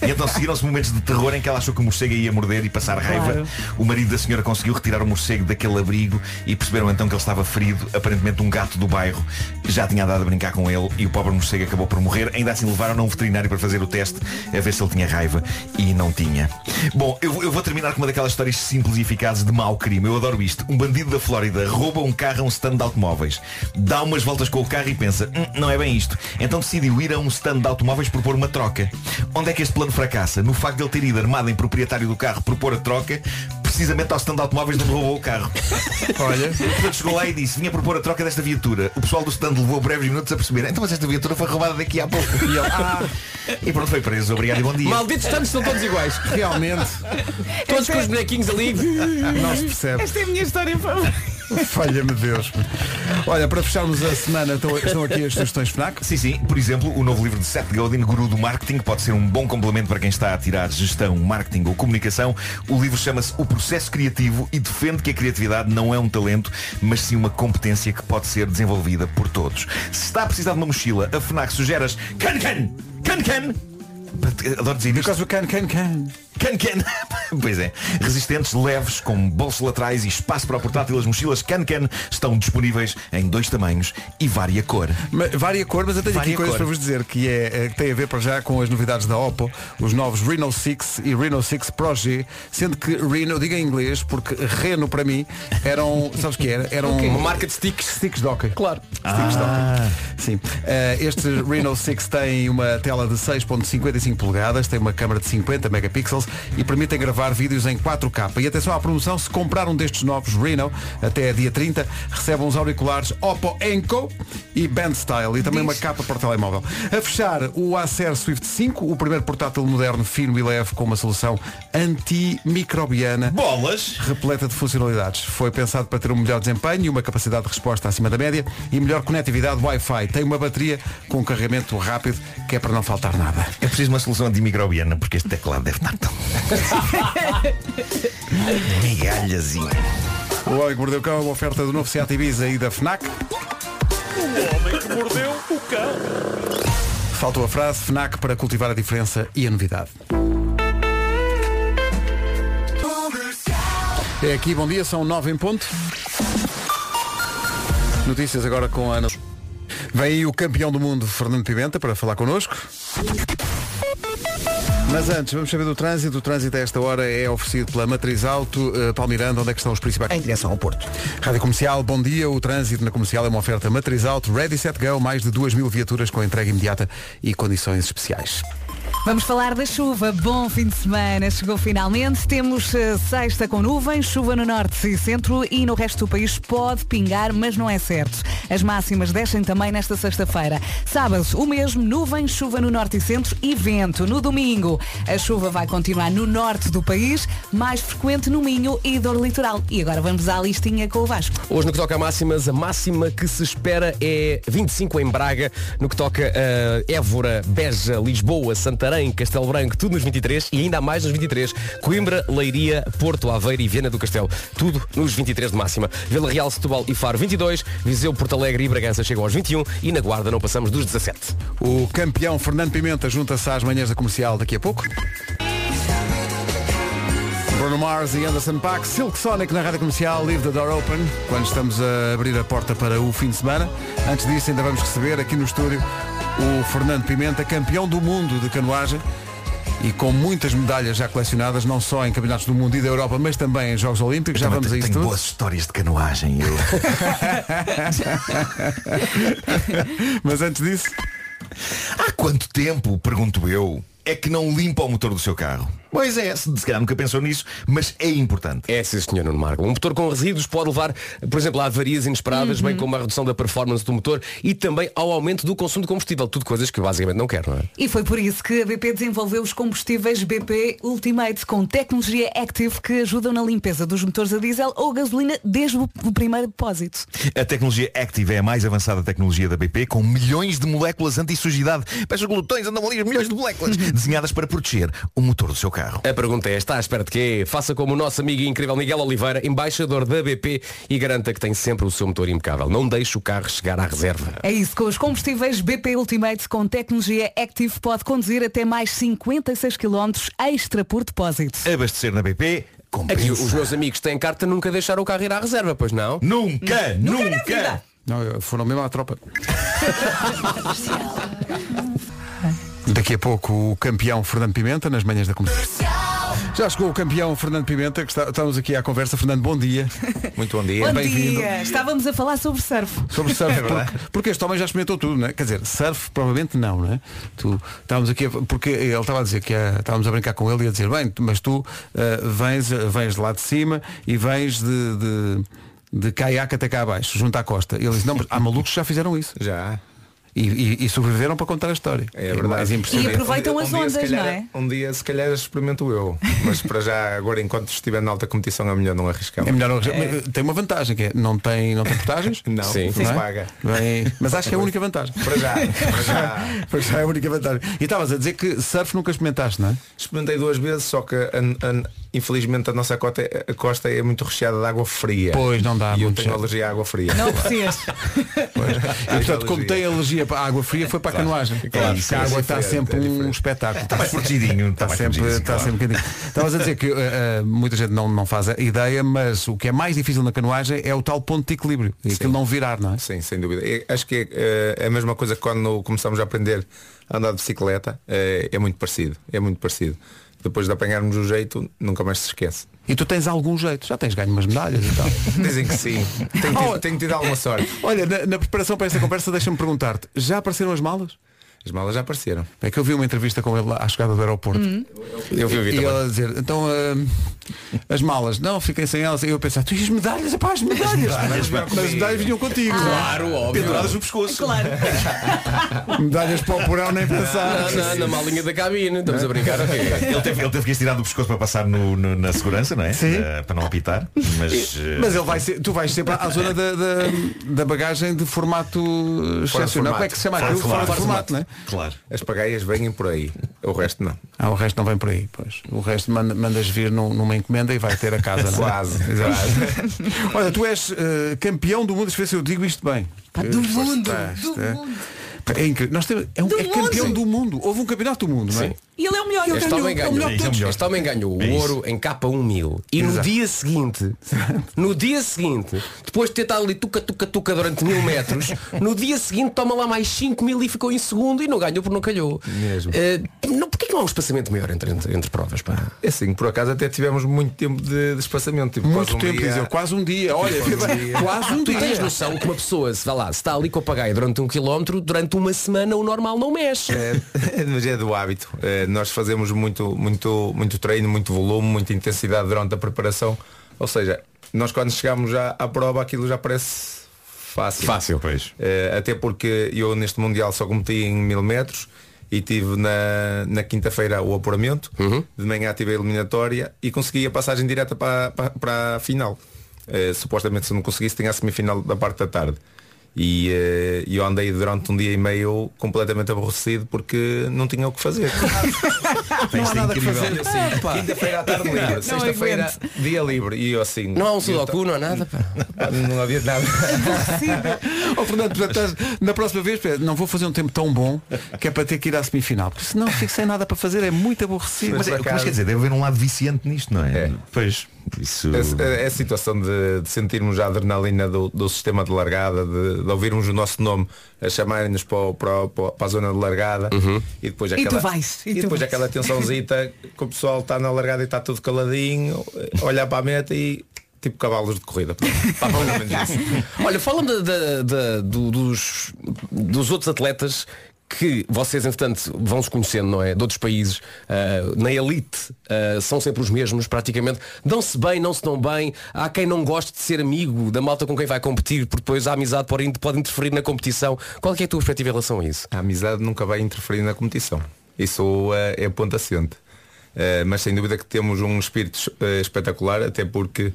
Speaker 9: E então seguiram-se momentos de terror em que ela achou que o morcego ia morder e passar raiva.
Speaker 2: Claro.
Speaker 9: O marido da senhora conseguiu retirar o morcego daquele abrigo e perceberam então que ele estava ferido. Aparentemente um gato do bairro já tinha andado a brincar com ele e o pobre morcego acabou por morrer. Ainda assim levaram a um veterinário para fazer o teste a ver se ele tinha raiva e não tinha. Bom, eu, eu vou terminar com uma daquelas histórias simples e eficazes de mau crime. Eu adoro isto. Um bandido da Flórida rouba um carro a um stand de automóveis, dá umas voltas com o carro e pensa, "Hum, não é bem isto. Então decidiu ir a um stand de automóveis propor uma troca. Onde é que este plano fracassa? No facto de ele ter ido armado em proprietário do carro propor a troca, precisamente ao stand de automóveis onde roubou o carro.
Speaker 1: Olha.
Speaker 9: Portanto, chegou lá e disse, vinha propor a troca desta viatura. O pessoal do stand levou breves minutos a perceber, então mas esta viatura foi roubada daqui a pouco. E ele, ah, e pronto, foi preso. Obrigado e bom dia.
Speaker 6: Malditos tantos são todos iguais.
Speaker 1: Realmente
Speaker 6: Todos com os bonequinhos ali.
Speaker 1: não se percebe.
Speaker 2: Esta é a minha história favorita.
Speaker 1: Falha-me Deus. Olha, para fecharmos a semana, estão, estão aqui as sugestões FNAC.
Speaker 9: Sim, sim. Por exemplo, o novo livro de Seth Godin, Guru do Marketing, pode ser um bom complemento para quem está a tirar gestão, marketing ou comunicação. O livro chama-se O Processo Criativo e defende que a criatividade não é um talento, mas sim uma competência que pode ser desenvolvida por todos. Se está a precisar de uma mochila, a FNAC sugere as Can Can! Can Can! Adoro dizer isto.
Speaker 1: Because we can, can, can.
Speaker 9: Can Can. pois é. Resistentes, leves, com bolsos laterais e espaço para o portátil, as mochilas Can Can estão disponíveis em dois tamanhos e vária cor.
Speaker 1: Ma- Varia cor, mas eu tenho aqui
Speaker 9: Varia
Speaker 1: coisas
Speaker 9: cor.
Speaker 1: para vos dizer que, é, é, que tem a ver para já com as novidades da Oppo, os novos Reno 6 e Reno 6 Pro G, sendo que Reno, diga em inglês, porque Reno para mim eram, sabes o que era? Eram
Speaker 6: Uma marca de sticks.
Speaker 1: sticks de hockey.
Speaker 6: Claro.
Speaker 1: Sticks de hockey. Sim. Eh, este Reno 6 tem uma tela de 6.55 polegadas, tem uma câmara de 50 megapixels e permitem gravar vídeos em 4K. E atenção à promoção, se comprar um destes novos Reno até dia 30, recebe uns auriculares Oppo Enco e Band Style e também uma capa para o telemóvel. A fechar o Acer Swift 5, o primeiro portátil moderno, fino e leve com uma solução antimicrobiana
Speaker 9: Bolas!
Speaker 1: repleta de funcionalidades. Foi pensado para ter um melhor desempenho e uma capacidade de resposta acima da média e melhor conectividade Wi-Fi. Tem uma bateria com carregamento rápido que é para não faltar nada.
Speaker 9: É preciso uma solução antimicrobiana porque este teclado deve estar tão. Migalhazinho.
Speaker 1: O Homem que Mordeu o Cão é uma oferta do novo Seat Ibiza e da FNAC. Faltou a frase FNAC para cultivar a diferença e a novidade. É aqui, bom dia, são nove em ponto. Notícias agora com a Ana. Vem aí o campeão do mundo, Fernando Pimenta, para falar connosco. Mas antes, vamos saber do trânsito. O trânsito a esta hora é oferecido pela Matriz Auto. Uh, Palmiranda, onde é que estão os principais?
Speaker 3: Em direção ao Porto.
Speaker 1: Rádio Comercial, bom dia. O trânsito na comercial é uma oferta Matriz Auto, Ready Set Go, mais de 2 mil viaturas com entrega imediata e condições especiais.
Speaker 2: Vamos falar da chuva. Bom fim de semana. Chegou finalmente. Temos eh, sexta com nuvens, chuva no norte e centro e no resto do país pode pingar, mas não é certo. As máximas descem também nesta sexta-feira. Sábado, o mesmo, nuvens, chuva no norte e centro e vento. No domingo, a chuva vai continuar no norte do país, mais frequente no Minho e dor litoral. E agora vamos à listinha com o Vasco.
Speaker 6: Hoje no que toca a máximas, a máxima que se espera é 25 em Braga, no que toca a Évora, Beja, Lisboa, Santarém, Castelo Branco, tudo nos 23 e ainda mais nos 23. Coimbra, Leiria, Porto, Aveiro e Viana do Castelo, tudo nos 23 de máxima. Vila Real, Setúbal e Faro 22, Viseu, Porto Alegre e Bragança chegam aos 21 e na Guarda não passamos dos 17.
Speaker 1: O campeão Fernando Pimenta junta-se às manhãs da comercial daqui a pouco. Bruno Mars e Anderson Paak, Silk Sonic na rádio comercial, Leave the Door Open, quando estamos a abrir a porta para o fim de semana. Antes disso, ainda vamos receber aqui no estúdio o Fernando Pimenta, campeão do mundo de canoagem e com muitas medalhas já colecionadas, não só em campeonatos do mundo e da Europa, mas também em Jogos Olímpicos. Já
Speaker 9: Também
Speaker 1: vamos a
Speaker 9: tenho
Speaker 1: isso tudo.
Speaker 9: boas histórias de canoagem. Eu...
Speaker 1: Mas antes disso,
Speaker 9: Há quanto tempo, pergunto eu, é que não limpa o motor do seu carro? Pois é, se calhar nunca pensou nisso, mas é importante.
Speaker 6: É, sim, senhor Nuno Marco. Um motor com resíduos pode levar, por exemplo, a avarias inesperadas, bem como a redução da performance do motor e também ao aumento do consumo de combustível. Tudo coisas que basicamente não quer, não é?
Speaker 2: E foi por isso que a BP desenvolveu os combustíveis BP Ultimate com tecnologia Active que ajudam na limpeza dos motores a diesel ou gasolina desde o o primeiro depósito.
Speaker 9: A tecnologia Active é a mais avançada tecnologia da BP, com milhões de moléculas anti-sujidade. Peças glutões andam ali, milhões de moléculas, desenhadas para proteger o motor do seu carro.
Speaker 6: A pergunta é, está à espera de quê? Faça como o nosso amigo e incrível Miguel Oliveira, embaixador da BP, e garanta que tem sempre o seu motor impecável. Não deixe o carro chegar à reserva.
Speaker 2: É isso, com os combustíveis BP Ultimate com tecnologia Active pode conduzir até mais 56 km extra por depósito.
Speaker 9: Abastecer na BP,
Speaker 6: Aqui, os meus amigos têm carta nunca deixaram o carro ir à reserva, pois não?
Speaker 9: Nunca, nunca.
Speaker 1: não, foram mesmo à tropa. Daqui a pouco o campeão Fernando Pimenta nas manhãs da comercial. Já chegou o campeão Fernando Pimenta, que está- estamos aqui à conversa. Fernando, bom dia.
Speaker 7: Muito bom dia.
Speaker 2: Bom
Speaker 1: bem-vindo.
Speaker 2: dia! Estávamos a falar sobre surf.
Speaker 1: Sobre surf, porque, porque este homem já experimentou tudo, não é? Quer dizer, surf provavelmente não, não é? Tu, estávamos aqui, a- porque ele estava a dizer que eh, estávamos a brincar com ele e a dizer, bem, mas tu eh, vens, vens de lá de cima e vens de, de, de caiaque até cá abaixo, junto à costa. E ele disse, não, mas há malucos que já fizeram isso.
Speaker 7: Já.
Speaker 1: E, e- e sobreviveram para contar a história.
Speaker 7: É verdade.
Speaker 1: mais
Speaker 2: E
Speaker 1: impressionante.
Speaker 2: aproveitam
Speaker 7: Um
Speaker 2: as
Speaker 7: dia, se
Speaker 2: ondas,
Speaker 7: calhar-
Speaker 2: não é?
Speaker 7: Um dia se calhar experimento eu. Mas para já, agora enquanto estiver na alta competição é melhor não arriscar.
Speaker 1: É melhor não, mas Tem uma vantagem, que é não tem, não tem portagens.
Speaker 7: Não,
Speaker 6: Sim.
Speaker 7: não
Speaker 1: é?
Speaker 7: paga.
Speaker 1: Bem, mas acho que é a única vantagem.
Speaker 7: Para já, para já.
Speaker 1: Pois já é a única vantagem. E estavas a dizer que surf nunca experimentaste, não é?
Speaker 7: Experimentei duas vezes, só que a- a- infelizmente a nossa cota, a costa é muito recheada de água fria.
Speaker 1: Pois, não dá
Speaker 7: E eu tenho alergia à água fria.
Speaker 2: Não aprecias.
Speaker 1: E, portanto, como tem alergia para a água fria, foi para a canoagem.
Speaker 7: Claro,
Speaker 1: a água está
Speaker 7: é-
Speaker 1: sempre um espetáculo.
Speaker 9: Está mais protegidinho.
Speaker 1: Está sempre, está sempre um bocadinho. Estavas a dizer que eh, eh, muita gente não, não faz a ideia, mas o que é mais difícil na canoagem é o tal ponto de equilíbrio. E aquilo não virar, não é?
Speaker 7: Sim, sem dúvida. Acho que é, é a mesma coisa que quando começamos a aprender a andar de bicicleta. É muito parecido. É muito parecido. Depois de apanharmos o jeito, nunca mais se esquece.
Speaker 1: E tu tens algum jeito, já tens ganho umas medalhas e tal.
Speaker 7: Dizem que sim. Tenho tido, tenho tido alguma sorte.
Speaker 1: Olha, na, na preparação para esta conversa, deixa-me perguntar-te, já apareceram as malas?
Speaker 7: As malas já apareceram.
Speaker 1: É que eu vi uma entrevista com ele lá à chegada do aeroporto.
Speaker 6: Eu vi o
Speaker 1: E
Speaker 6: Vitor.
Speaker 1: ele a dizer, então ah, as malas, não, fiquem sem elas. E eu pensar, tu e as medalhas, epá, as medalhas.
Speaker 9: medalhas,
Speaker 1: Mas as medalhas vinham contigo.
Speaker 6: Claro, óbvio.
Speaker 9: Penduradas no pescoço.
Speaker 2: Claro.
Speaker 1: Medalhas para o porão nem pensar.
Speaker 6: Não, não, na malinha da cabine, estamos a brincar aqui.
Speaker 9: Ele teve, ele teve que as tirar do pescoço para passar no- no- na segurança, não é?
Speaker 1: Sim.
Speaker 9: Eh, para não apitar. Mas, eh,
Speaker 1: Mas ele vai ser, tu vais sempre à zona da, da, da bagagem de formato excepcional. Como é que se chama
Speaker 7: Fora
Speaker 1: aquilo?
Speaker 7: de
Speaker 1: Fora de
Speaker 7: formato.
Speaker 1: formato, não é?
Speaker 9: Claro.
Speaker 7: As pagaias vêm por aí. O resto não.
Speaker 1: Ah, o resto não vem por aí, pois. O resto manda- mandas vir num- numa encomenda e vai ter a casa. não é?
Speaker 7: Quase.
Speaker 1: Olha, tu és eh, campeão do mundo, deixa eu ver se eu digo isto bem.
Speaker 2: Pá, do
Speaker 1: Que-
Speaker 2: mundo, do
Speaker 1: é-
Speaker 2: mundo.
Speaker 1: É incrível. Nós temos, é, um,
Speaker 2: Do
Speaker 1: é campeão
Speaker 2: mundo.
Speaker 1: do mundo. Houve um campeonato do mundo, não é?
Speaker 2: E ele é o melhor.
Speaker 6: Este homem
Speaker 1: é o melhor de
Speaker 6: ganhou,
Speaker 1: todos.
Speaker 6: este homem ganhou
Speaker 9: É
Speaker 6: o
Speaker 9: isso.
Speaker 6: ouro em K1 mil e no
Speaker 1: Exato.
Speaker 6: dia seguinte, no dia seguinte, depois de ter estado ali tuca tuca tuca durante mil metros, no dia seguinte toma lá mais 5 mil e ficou em segundo e não ganhou porque não calhou.
Speaker 7: Mesmo.
Speaker 6: Eh, não, porquê que não há um espaçamento maior entre, entre, entre provas? Pá?
Speaker 7: É assim, por acaso até tivemos muito tempo de, de espaçamento. Tipo,
Speaker 1: Muito
Speaker 7: quase um
Speaker 1: tempo,
Speaker 7: dia-
Speaker 1: diz ele, quase um dia. Olha,
Speaker 7: Quase um dia.
Speaker 1: quase um
Speaker 6: Tu
Speaker 1: dia.
Speaker 6: tens noção que uma pessoa, se vá lá, se está ali com o papagaio durante um quilómetro, durante uma semana o normal não mexe.
Speaker 7: É, mas é do hábito. É,
Speaker 10: nós fazemos muito, muito, muito treino, muito volume, muita intensidade durante a preparação. Ou seja, nós quando chegamos já à prova aquilo já parece fácil.
Speaker 6: Fácil.
Speaker 9: Pois.
Speaker 10: Eh, até porque eu neste Mundial só competi em mil metros e tive na, na quinta-feira o apuramento, de manhã tive a eliminatória e consegui a passagem direta para, para, para a final. Eh, supostamente se não conseguisse tinha a semifinal da parte da tarde. E eh, eu andei durante um dia e meio completamente aborrecido porque não tinha o que fazer.
Speaker 1: Não há nada que fazer.
Speaker 10: Assim, Quinta-feira à tarde livre, sexta-feira dia livre. E eu assim.
Speaker 6: Não há um sudoku, não há nada.
Speaker 10: Não havia nada.
Speaker 1: Ó Fernando, portanto, estás- na próxima vez não vou fazer um tempo tão bom que é para ter que ir à semifinal. Porque senão fico sem nada para fazer, é muito aborrecido.
Speaker 9: Mas, é, mas quer dizer, deve haver um lado viciante nisto, não é? Pois, isso.
Speaker 10: É, é a situação de, de sentirmos a adrenalina do, do sistema de largada, de, de ouvirmos o nosso nome a chamarem-nos para, para, para a zona de largada e depois
Speaker 2: E
Speaker 10: aquela,
Speaker 2: tu vais, e
Speaker 10: e
Speaker 2: tu
Speaker 10: depois
Speaker 2: vais.
Speaker 10: aquela tensãozita que o pessoal está na largada e está tudo caladinho, olhar para a meta e tipo cavalos de corrida. Pá.
Speaker 6: Olha, fala-me da- do- dos, dos outros atletas que vocês, entretanto, vão se conhecendo, não é? De outros países, ah, na elite, ah, são sempre os mesmos, praticamente. Dão-se bem, não se dão bem. Há quem não goste de ser amigo da malta com quem vai competir, porque depois a amizade pode, pode interferir na competição. Qual é, é a tua perspectiva em relação a isso?
Speaker 10: A amizade nunca vai interferir na competição. Isso eh, é ponto assente. Eh, mas sem dúvida que temos um espírito eh, espetacular, até porque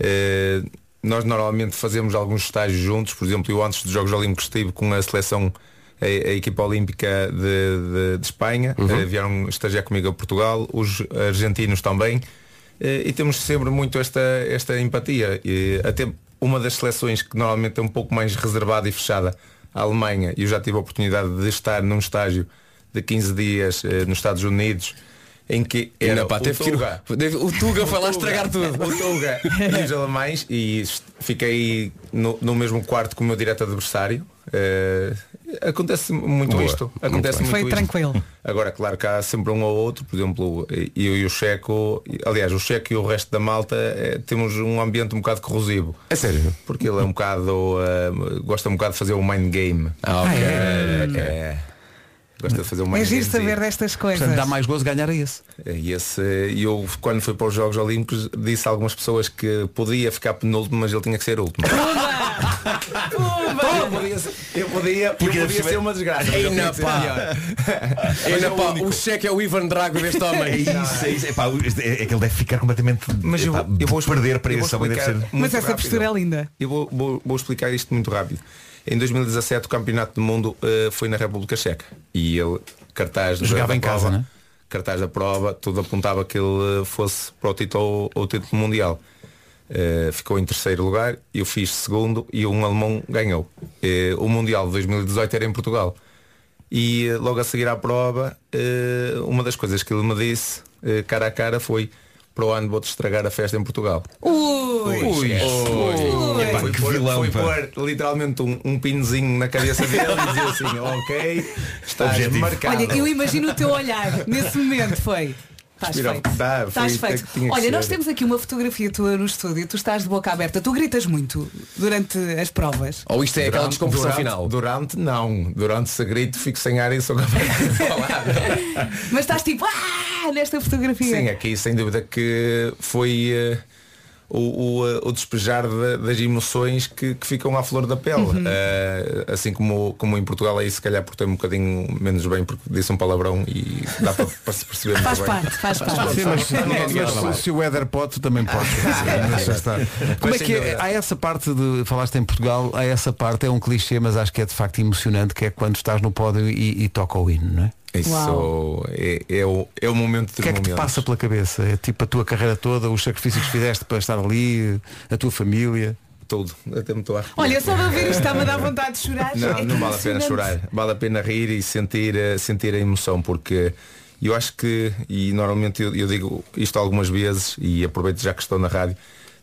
Speaker 10: eh, nós normalmente fazemos alguns estágios juntos. Por exemplo, eu antes dos Jogos Olímpicos estive com a seleção, a, a equipa olímpica de, de- de Espanha. Eh, vieram estagiar comigo a Portugal, os argentinos também. E temos sempre muito esta, esta empatia. E até uma das seleções que normalmente é um pouco mais reservada e fechada, a Alemanha, e eu já tive a oportunidade de estar num estágio de 15 dias eh, nos Estados Unidos, em que era
Speaker 6: Ainda, pá,
Speaker 10: o
Speaker 6: teve que ir-
Speaker 10: Tuga,
Speaker 6: o Tuga foi lá estragar tudo.
Speaker 10: o Tuga e os alemães e fiquei no, no mesmo quarto com o meu direto adversário. Eh, acontece muito
Speaker 6: Boa,
Speaker 10: isto.
Speaker 6: muito
Speaker 10: Acontece
Speaker 6: bem.
Speaker 10: muito
Speaker 2: Foi
Speaker 10: isto.
Speaker 2: tranquilo.
Speaker 10: Agora, claro que há sempre um ou outro, por exemplo, eu e o Checo, aliás, o Checo e o resto da malta eh, temos um ambiente um bocado corrosivo.
Speaker 6: É sério?
Speaker 10: Porque ele é um bocado, eh, gosta um bocado de fazer o mind game.
Speaker 6: Ah, ok.
Speaker 10: Eh, é, gosta de fazer o mind
Speaker 2: É giro saber destas coisas.
Speaker 1: Portanto, dá mais gozo ganhar a esse.
Speaker 10: E esse, eu, quando fui para os Jogos Olímpicos, disse a algumas pessoas que podia ficar penúltimo, mas ele tinha que ser último. eu podia, ser- eu podia, eu
Speaker 9: Porque
Speaker 10: podia
Speaker 9: deve
Speaker 10: ser uma desgraça. que ser
Speaker 6: pá.
Speaker 10: melhor.
Speaker 6: Ainda,
Speaker 10: é o
Speaker 6: pá, o cheque é o Ivan Drago deste
Speaker 9: É
Speaker 6: homem.
Speaker 9: isso, é isso. É, é que ele deve ficar completamente.
Speaker 10: Mas eu, eu vou
Speaker 9: de perder para
Speaker 10: eu vou
Speaker 9: esse homem deve
Speaker 10: explicar
Speaker 9: ser.
Speaker 10: muito
Speaker 2: Mas essa
Speaker 10: rápido.
Speaker 2: postura é linda.
Speaker 10: Eu vou, vou- vou explicar isto muito rápido. Em 2017 o Campeonato do Mundo eh, foi na República Checa e ele, cartaz
Speaker 1: Jogava em casa,
Speaker 10: prova,
Speaker 1: né?
Speaker 10: cartaz da prova, tudo apontava que ele eh, fosse para o título o título mundial. Eh, ficou em terceiro lugar, eu fiz segundo e um alemão ganhou. Eh, o Mundial de 2018 era em Portugal. E logo a seguir à prova, uma das coisas que ele me disse, cara a cara, foi para o ano vou-te estragar a festa em Portugal.
Speaker 2: Ui,
Speaker 10: Ui,
Speaker 9: Epá,
Speaker 10: foi
Speaker 9: que
Speaker 10: pôr,
Speaker 9: vilão,
Speaker 10: foi pôr literalmente um, um pinozinho na cabeça dele e dizer assim, ok, estás
Speaker 9: Objetivo.
Speaker 10: marcado.
Speaker 2: Olha, eu imagino o teu olhar nesse momento foi. Estás feito.
Speaker 10: tá,
Speaker 2: Estás feito. Olha, nós
Speaker 10: ser.
Speaker 2: temos aqui uma fotografia tua no estúdio, tu estás de boca aberta, tu gritas muito durante as provas.
Speaker 6: Ou isto é aquela descompressão
Speaker 10: durante,
Speaker 6: final?
Speaker 10: Durante não. Durante se grito fico sem ar e sou capaz de falar.
Speaker 2: Mas estás tipo, ah, nesta fotografia.
Speaker 10: Sim, aqui sem dúvida que foi eh, o, o, eh, o despejar da- das emoções que, que ficam à flor da pele.
Speaker 2: Uhum.
Speaker 10: Eh, assim como, como em Portugal aí se calhar portei um bocadinho menos bem porque disse um palavrão e dá para, para se perceber
Speaker 2: Faz
Speaker 10: muito bem.
Speaker 2: parte, faz parte.
Speaker 1: Sim, mas, mas se- se o Éder pode, tu também está. Como é que é? Há essa parte de falaste em Portugal, há essa parte, é um clichê, mas acho que é de facto emocionante, que é quando estás no pódio e, e toca o hino, não é?
Speaker 10: Isso
Speaker 2: Uau.
Speaker 10: é, é, o, é o momento dos
Speaker 1: O que é que te passa pela cabeça? É tipo a tua carreira toda, os sacrifícios que fizeste para estar ali, a tua família.
Speaker 10: Tudo. Até me estou a arrepiar.
Speaker 2: Olha, só de ouvir isto está-me a dar vontade de chorar.
Speaker 10: Não,
Speaker 2: É
Speaker 10: não vale a pena chorar. Vale a pena rir e sentir, eh, sentir a emoção, porque eu acho que, e normalmente eu, eu digo isto algumas vezes, e aproveito já que estou na rádio,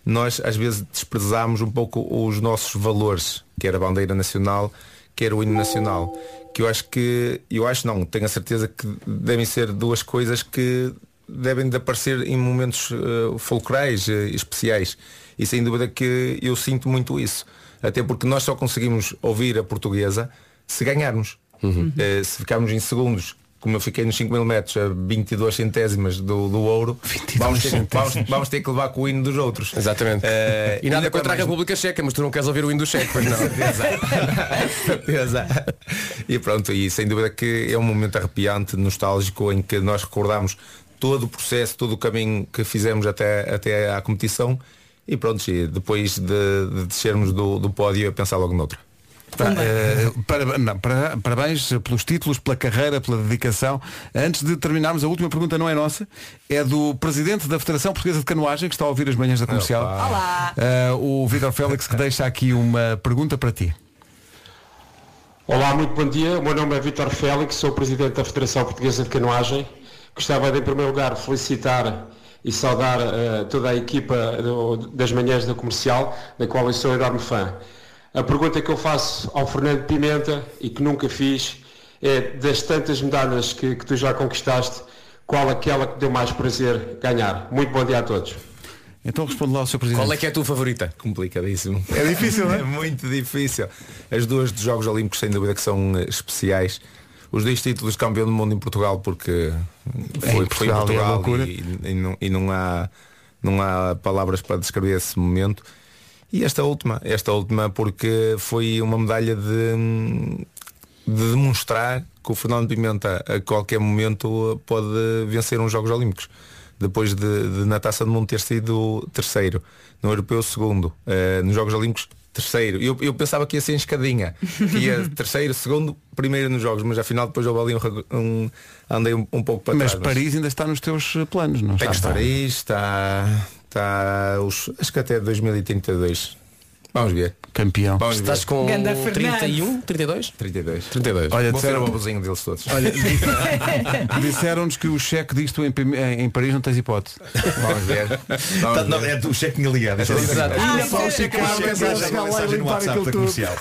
Speaker 10: nós às vezes desprezamos um pouco os nossos valores, quer a bandeira nacional, quer o hino nacional. Que eu acho que, eu acho não, tenho a certeza que devem ser duas coisas que devem de aparecer em momentos eh, fulcrais, eh, especiais. E sem dúvida que eu sinto muito isso. Até porque nós só conseguimos ouvir a portuguesa se ganharmos. Eh, se ficarmos em segundos como eu fiquei nos 5 mil metros a 22 centésimas do, do ouro, vamos ter, vamos, vamos ter que levar com o hino dos outros.
Speaker 6: Exatamente.
Speaker 10: Eh,
Speaker 6: e nada contra a
Speaker 10: mais-
Speaker 6: República Checa, mas tu não queres ouvir o hino do Cheque, pois não.
Speaker 10: Certeza. E pronto, e sem dúvida que é um momento arrepiante, nostálgico, em que nós recordamos todo o processo, todo o caminho que fizemos até, até à competição e pronto, e depois de, de descermos do, do pódio a pensar logo noutra.
Speaker 1: Pá, eh, para- não, para- parabéns pelos títulos, pela carreira, pela dedicação. Antes de terminarmos, a última pergunta não é nossa, é do Presidente da Federação Portuguesa de Canoagem, que está a ouvir as manhãs da comercial.
Speaker 2: Olá.
Speaker 1: Eh, o Vitor Félix que deixa aqui uma pergunta para ti.
Speaker 11: Olá, muito bom dia. O meu nome é Vítor Félix, sou presidente da Federação Portuguesa de Canoagem. Gostava de, em primeiro lugar, felicitar e saudar eh, toda a equipa do- das manhãs da comercial, da qual eu sou enorme fã. A pergunta que eu faço ao Fernando Pimenta e que nunca fiz é das tantas medalhas que, que tu já conquistaste, qual aquela que deu mais prazer ganhar? Muito bom dia a todos.
Speaker 1: Então responde lá ao seu Presidente.
Speaker 6: Qual é que é a tua favorita?
Speaker 10: Complicadíssimo.
Speaker 1: É difícil, não é?
Speaker 10: É muito difícil. As duas dos Jogos Olímpicos sem dúvida que são eh, especiais. Os dois títulos de campeão do mundo em Portugal porque foi,
Speaker 1: Em
Speaker 10: foi em
Speaker 1: Portugal, é
Speaker 10: Portugal
Speaker 1: loucura.
Speaker 10: e, e não, e não há, não há palavras para descrever esse momento. E esta última, esta última porque foi uma medalha de, de demonstrar que o Fernando Pimenta a qualquer momento pode vencer uns Jogos Olímpicos. Depois de, de na Taça do Mundo ter sido terceiro, no Europeu segundo, eh, nos Jogos Olímpicos terceiro. Eu, eu pensava que ia ser em escadinha, que ia terceiro, segundo, primeiro nos Jogos, mas afinal depois houve ali um, um- andei um, um pouco para
Speaker 1: Mas
Speaker 10: trás.
Speaker 1: Paris ainda está nos teus planos, não
Speaker 10: Tem
Speaker 1: está?
Speaker 10: aí, está, está os, acho que até 2032. Vamos ver.
Speaker 1: Campeão.
Speaker 10: Vamos ver.
Speaker 6: Estás com
Speaker 2: Ganda Fernando.
Speaker 6: 31, 32?
Speaker 10: 32.
Speaker 6: 32.
Speaker 1: Olha,
Speaker 10: Vou ser
Speaker 1: disseram-
Speaker 10: o babuzinho deles todos.
Speaker 1: Olha, disseram-nos que o cheque disto em, Pim- em Paris não tens hipótese.
Speaker 10: Vamos ver. Vamos
Speaker 9: Tá, não,
Speaker 10: ver.
Speaker 9: é o cheque tinha ligado. É
Speaker 6: Exato.
Speaker 2: Ah,
Speaker 1: pá, o cheque
Speaker 2: é-
Speaker 9: mensagem,
Speaker 1: é-
Speaker 9: mensagem no WhatsApp da comercial.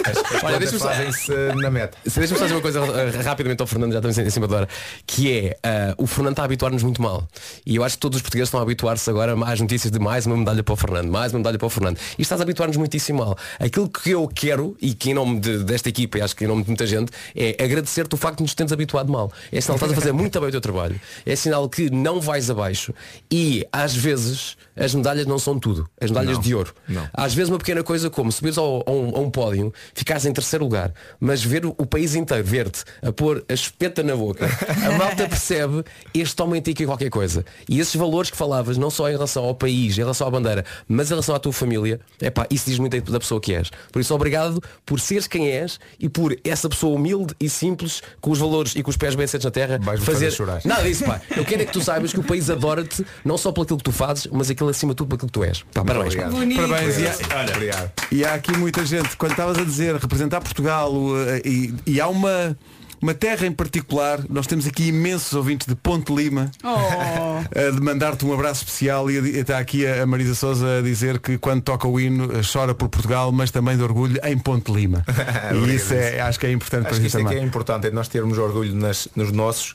Speaker 6: Olha, deixa-me só-
Speaker 10: fazem-se na meta.
Speaker 6: Deixa-me só dizer uma coisa uh, rapidamente ao Fernando, já estamos em em cima da hora, que é uh, o Fernando está a habituar-nos muito mal. E eu acho que todos os portugueses estão a habituar-se agora às notícias de mais uma medalha para o Fernando, mais uma medalha para o Fernando. E estás a habituar-nos muitíssimo mal. Aquilo que eu quero, e que em nome de- desta equipa, e acho que em nome de muita gente, é agradecer-te o facto de nos termos habituado mal. É sinal que estás a fazer muito bem o teu trabalho. É sinal que não vais abaixo. E às vezes as medalhas não são tudo. As medalhas de ouro.
Speaker 10: não.
Speaker 6: Às vezes uma pequena coisa como subires ao, a, um, a um pódio, ficares em terceiro lugar, mas ver o, o país inteiro ver-te a pôr a espeta na boca, a malta percebe este homem tem aqui qualquer coisa. E esses valores que falavas, não só em relação ao país, em relação à bandeira, mas em relação à tua família, é pá, isso diz muito da pessoa que és. Por isso obrigado por seres quem és e por essa pessoa humilde e simples, com os valores e com os pés bem sentados na terra, fazer
Speaker 10: fazer chorar.
Speaker 6: Nada disso, pá. Eu quero é que tu saibas que o país adora-te, não só por aquilo que tu fazes, mas aquilo acima de tudo aquilo que tu és. Pá, parabéns.
Speaker 2: Bonito.
Speaker 1: Parabéns. E há,
Speaker 9: Olha,
Speaker 10: Obrigado.
Speaker 1: e há aqui muita gente, quando estavas a dizer representar Portugal eh, e, e há uma, uma terra em particular, nós temos aqui imensos ouvintes de Ponte Lima
Speaker 2: Oh.
Speaker 1: a de mandar-te um abraço especial e está aqui a Marisa Souza a dizer que quando toca o hino eh, chora por Portugal, mas também de orgulho em Ponte Lima. e isso é, acho que é importante
Speaker 10: Acho
Speaker 1: para
Speaker 10: isso é
Speaker 1: também.
Speaker 10: que é importante, é nós termos orgulho nas- nos nossos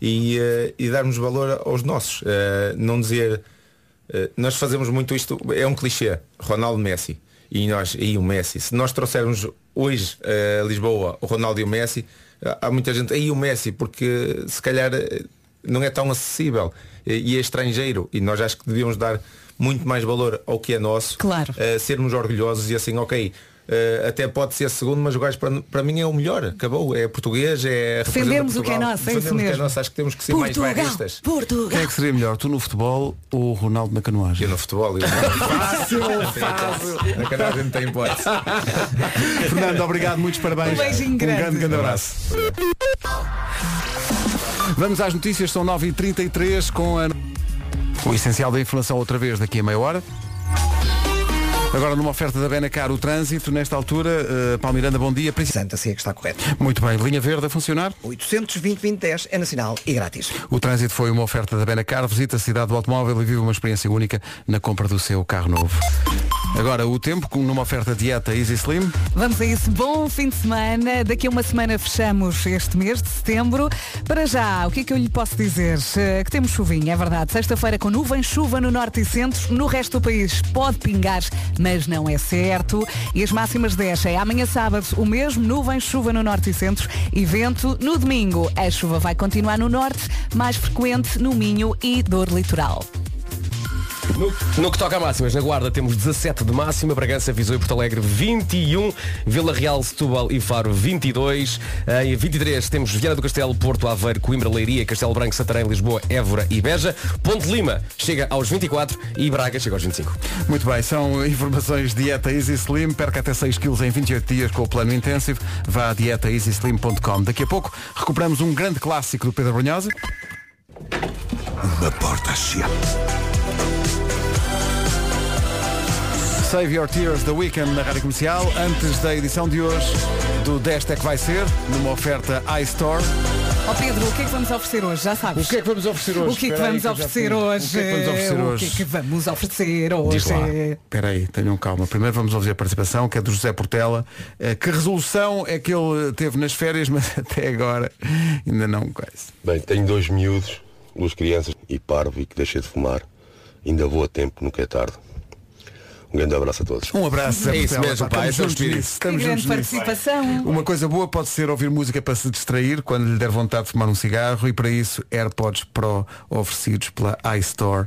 Speaker 10: e, eh, e darmos valor aos nossos. Eh, não dizer, eh, nós fazemos muito isto, é um clichê, Ronaldo Messi. E nós, e o Messi, se nós trouxermos hoje eh, a Lisboa o Ronaldo e o Messi, eh, há muita gente, aí o Messi, porque se calhar eh, não é tão acessível eh, e é estrangeiro. E nós acho que devíamos dar muito mais valor ao que é nosso,
Speaker 2: Claro.
Speaker 10: eh, sermos orgulhosos e assim, ok, eh, até pode ser segundo, mas o gajo para, para mim é o melhor, acabou, é português, é
Speaker 2: Defendermos o que é
Speaker 10: Portugal.
Speaker 2: nosso, é isso
Speaker 10: Defendermos o que é
Speaker 2: mesmo.
Speaker 10: nosso, acho que temos que ser mais bairristas.
Speaker 1: Quem é
Speaker 2: Portugal.
Speaker 1: que seria melhor? Tu no futebol ou o Ronaldo na canoagem?
Speaker 10: Eu no futebol, eu fácil, fácil. Na canagem não tem hipótese.
Speaker 1: Fernando, obrigado, muitos parabéns.
Speaker 2: Um beijinho grande.
Speaker 1: grande, grande abraço. Vamos às notícias, são 9h33 com a... o essencial da informação outra vez daqui a meia hora. Agora numa oferta da Benacar o trânsito, nesta altura, uh, Palmiranda, bom dia.
Speaker 3: Santa, assim é que está correto.
Speaker 1: Muito bem, linha verde a funcionar.
Speaker 3: 820 2010 é nacional e grátis.
Speaker 1: O trânsito foi uma oferta da Benacar. Visita a cidade do automóvel e vive uma experiência única na compra do seu carro novo. Agora o tempo, numa oferta dieta Easy Slim.
Speaker 2: Vamos a isso. Bom fim de semana. Daqui a uma semana fechamos este mês de setembro. Para já, o que é que eu lhe posso dizer? Eh, Que temos chuvinha, é verdade. Sexta-feira com nuvens, chuva no norte e centro. No resto do país pode pingar, mas não é certo. E as máximas descem. Amanhã sábado, o mesmo, nuvens, chuva no norte e centro e vento. No domingo, a chuva vai continuar no norte, mais frequente no Minho e dor litoral.
Speaker 6: No, no que toca a máximas, na Guarda temos 17 de máxima, Bragança, Viseu e Porto Alegre 21, Vila Real, Setúbal e Faro 22, em 23 temos Viana do Castelo, Porto, Aveiro, Coimbra, Leiria, Castelo Branco, Santarém, Lisboa, Évora e Beja, Ponte Lima chega aos 24 e Braga chega aos 25.
Speaker 1: Muito bem, são informações dieta Easy Slim. Perca até 6 quilos em 28 dias com o plano intensivo. Vá a dietaeasyslim.com. Daqui a pouco recuperamos um grande clássico do Pedro Brunhosa.
Speaker 5: Uma porta se abre.
Speaker 1: Save Your Tears da Weekend na Rádio Comercial. Antes da edição de hoje do Desta é que vai ser, numa oferta iStore.
Speaker 2: Ó Pedro, o que é que vamos oferecer hoje? Já sabes.
Speaker 1: O que é que vamos oferecer hoje?
Speaker 2: O que é que vamos oferecer hoje?
Speaker 1: O que é que vamos oferecer
Speaker 2: O
Speaker 1: hoje?
Speaker 2: que é que vamos oferecer hoje?
Speaker 1: Espera aí, tenham calma. Primeiro vamos ouvir a participação, que é do José Portela. Eh, Que resolução é que ele teve nas férias, mas até agora ainda não conhece.
Speaker 12: Bem, tenho dois miúdos, duas crianças e parvo e que deixei de fumar. Ainda vou a tempo, nunca é tarde. Um grande abraço a todos.
Speaker 1: Um abraço,
Speaker 6: É isso mesmo,
Speaker 1: Pá,
Speaker 6: pá,
Speaker 1: estamos
Speaker 6: é
Speaker 1: juntos nisso, estamos
Speaker 2: grande
Speaker 1: juntos nisso.
Speaker 2: participação.
Speaker 1: Uma coisa boa pode ser ouvir música para se distrair quando lhe der vontade de fumar um cigarro e para isso AirPods Pro oferecidos pela iStore,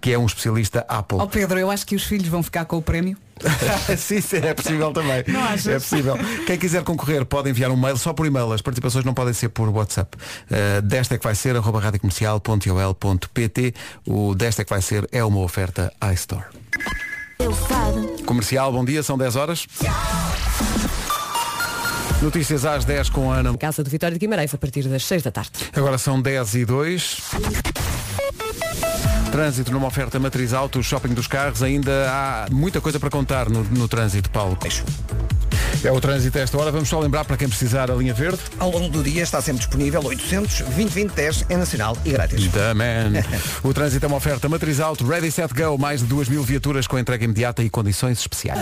Speaker 1: que é um especialista Apple.
Speaker 2: Ó Pedro, eu acho que os filhos vão ficar com o prémio.
Speaker 1: sim, sim, é possível também.
Speaker 2: Não achas?
Speaker 1: É possível. Quem quiser concorrer pode enviar um mail só por e-mail. As participações não podem ser por WhatsApp. Uh, desta é que vai ser arroba radiocomercial.ol.pt O desta é que vai ser é uma oferta iStore. Comercial, bom dia, são 10 horas. Notícias às 10 com a Ana.
Speaker 13: Casa de Vitória de Guimarães a partir das 6 da tarde.
Speaker 1: Agora são 10 e 2. Trânsito numa oferta matriz auto, shopping dos carros, ainda há muita coisa para contar no, no trânsito, Paulo. É o trânsito a esta hora. Vamos só lembrar para quem precisar a linha verde.
Speaker 3: Ao longo do dia está sempre disponível 800 2010 é nacional e grátis.
Speaker 1: Man. O trânsito é uma oferta matriz auto, ready, set, go, mais de 2 mil viaturas com entrega imediata e condições especiais.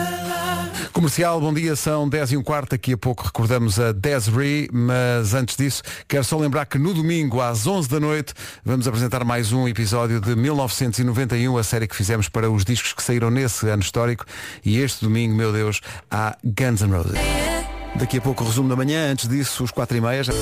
Speaker 1: Comercial, bom dia, são 10 e um quarto, daqui a pouco recordamos a Desiree, mas antes disso, quero só lembrar que no domingo às 11 da noite vamos apresentar mais um episódio de 1991, a série que fizemos para os discos que saíram nesse ano histórico e este domingo, meu Deus, há Guns N' Roses. Daqui a pouco o resumo da manhã, antes disso os 4 e meia. já-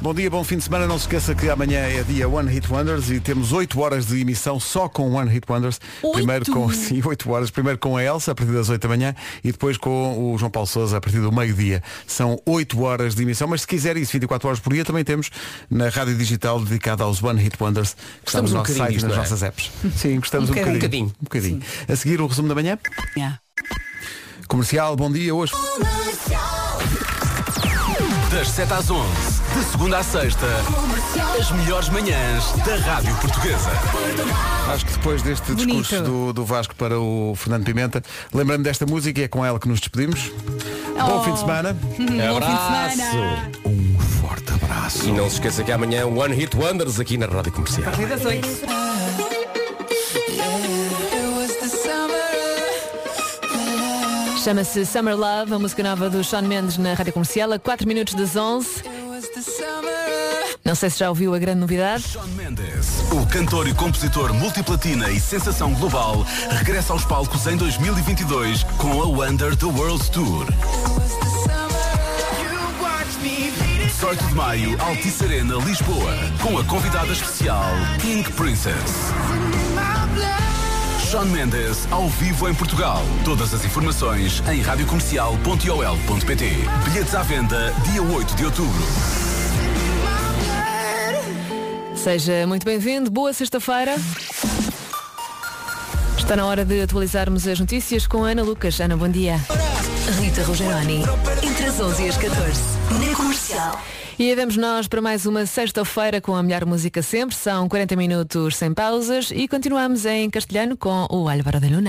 Speaker 1: Bom dia, bom fim de semana. Não se esqueça que amanhã é dia One Hit Wonders e temos 8 horas de emissão só com One Hit Wonders. Primeiro com, sim, 8 horas. Primeiro com a Elsa a partir das 8 da manhã e depois com o João Paulo Sousa a partir do meio-dia. São 8 horas de emissão, mas se quiser isso 24 horas por dia também temos na rádio digital dedicada aos One Hit Wonders que está
Speaker 6: Gostamos
Speaker 1: no
Speaker 6: um
Speaker 1: nosso site e nas
Speaker 6: é?
Speaker 1: nossas apps. Sim, gostamos
Speaker 6: Um
Speaker 1: um,
Speaker 6: bocadinho.
Speaker 1: bocadinho. Um bocadinho. A seguir o resumo da manhã.
Speaker 2: Yeah.
Speaker 1: Comercial, bom dia. Hoje.
Speaker 7: Das 7 às 11, de segunda à sexta, as melhores manhãs da Rádio Portuguesa.
Speaker 1: Acho que depois deste discurso do, do Vasco para o Fernando Pimenta, lembrando desta música e é com ela que nos despedimos. Bom
Speaker 2: Oh.
Speaker 1: fim de semana.
Speaker 2: Bom fim de semana.
Speaker 1: Um forte abraço.
Speaker 6: E não se esqueça que amanhã One Hit Wonders aqui na Rádio Comercial.
Speaker 2: A partir das 8.
Speaker 13: Chama-se Summer Love, a música nova do Sean Mendes na Rádio Comercial, a 4 minutos das 11. Não sei se já ouviu a grande novidade.
Speaker 7: Shawn Mendes, o cantor e compositor multiplatina e sensação global, regressa aos palcos em 2022 com a Wonder the World Tour. 18 de maio, Altice Arena, Lisboa, com a convidada especial Pink Princess. Shawn Mendes, ao vivo em Portugal. Todas as informações em radiocomercial.ol.pt. Bilhetes à venda, dia 8 de outubro.
Speaker 13: Seja muito bem-vindo, boa sexta-feira. Está na hora de atualizarmos as notícias com a Ana Lucas. Ana, bom dia.
Speaker 14: Rita Rogeroni, entre as 11 e as 14, na comercial.
Speaker 13: E vamos nós para mais uma sexta-feira com a melhor música sempre. São 40 minutos sem pausas e continuamos em castelhano com o Álvaro de Luna.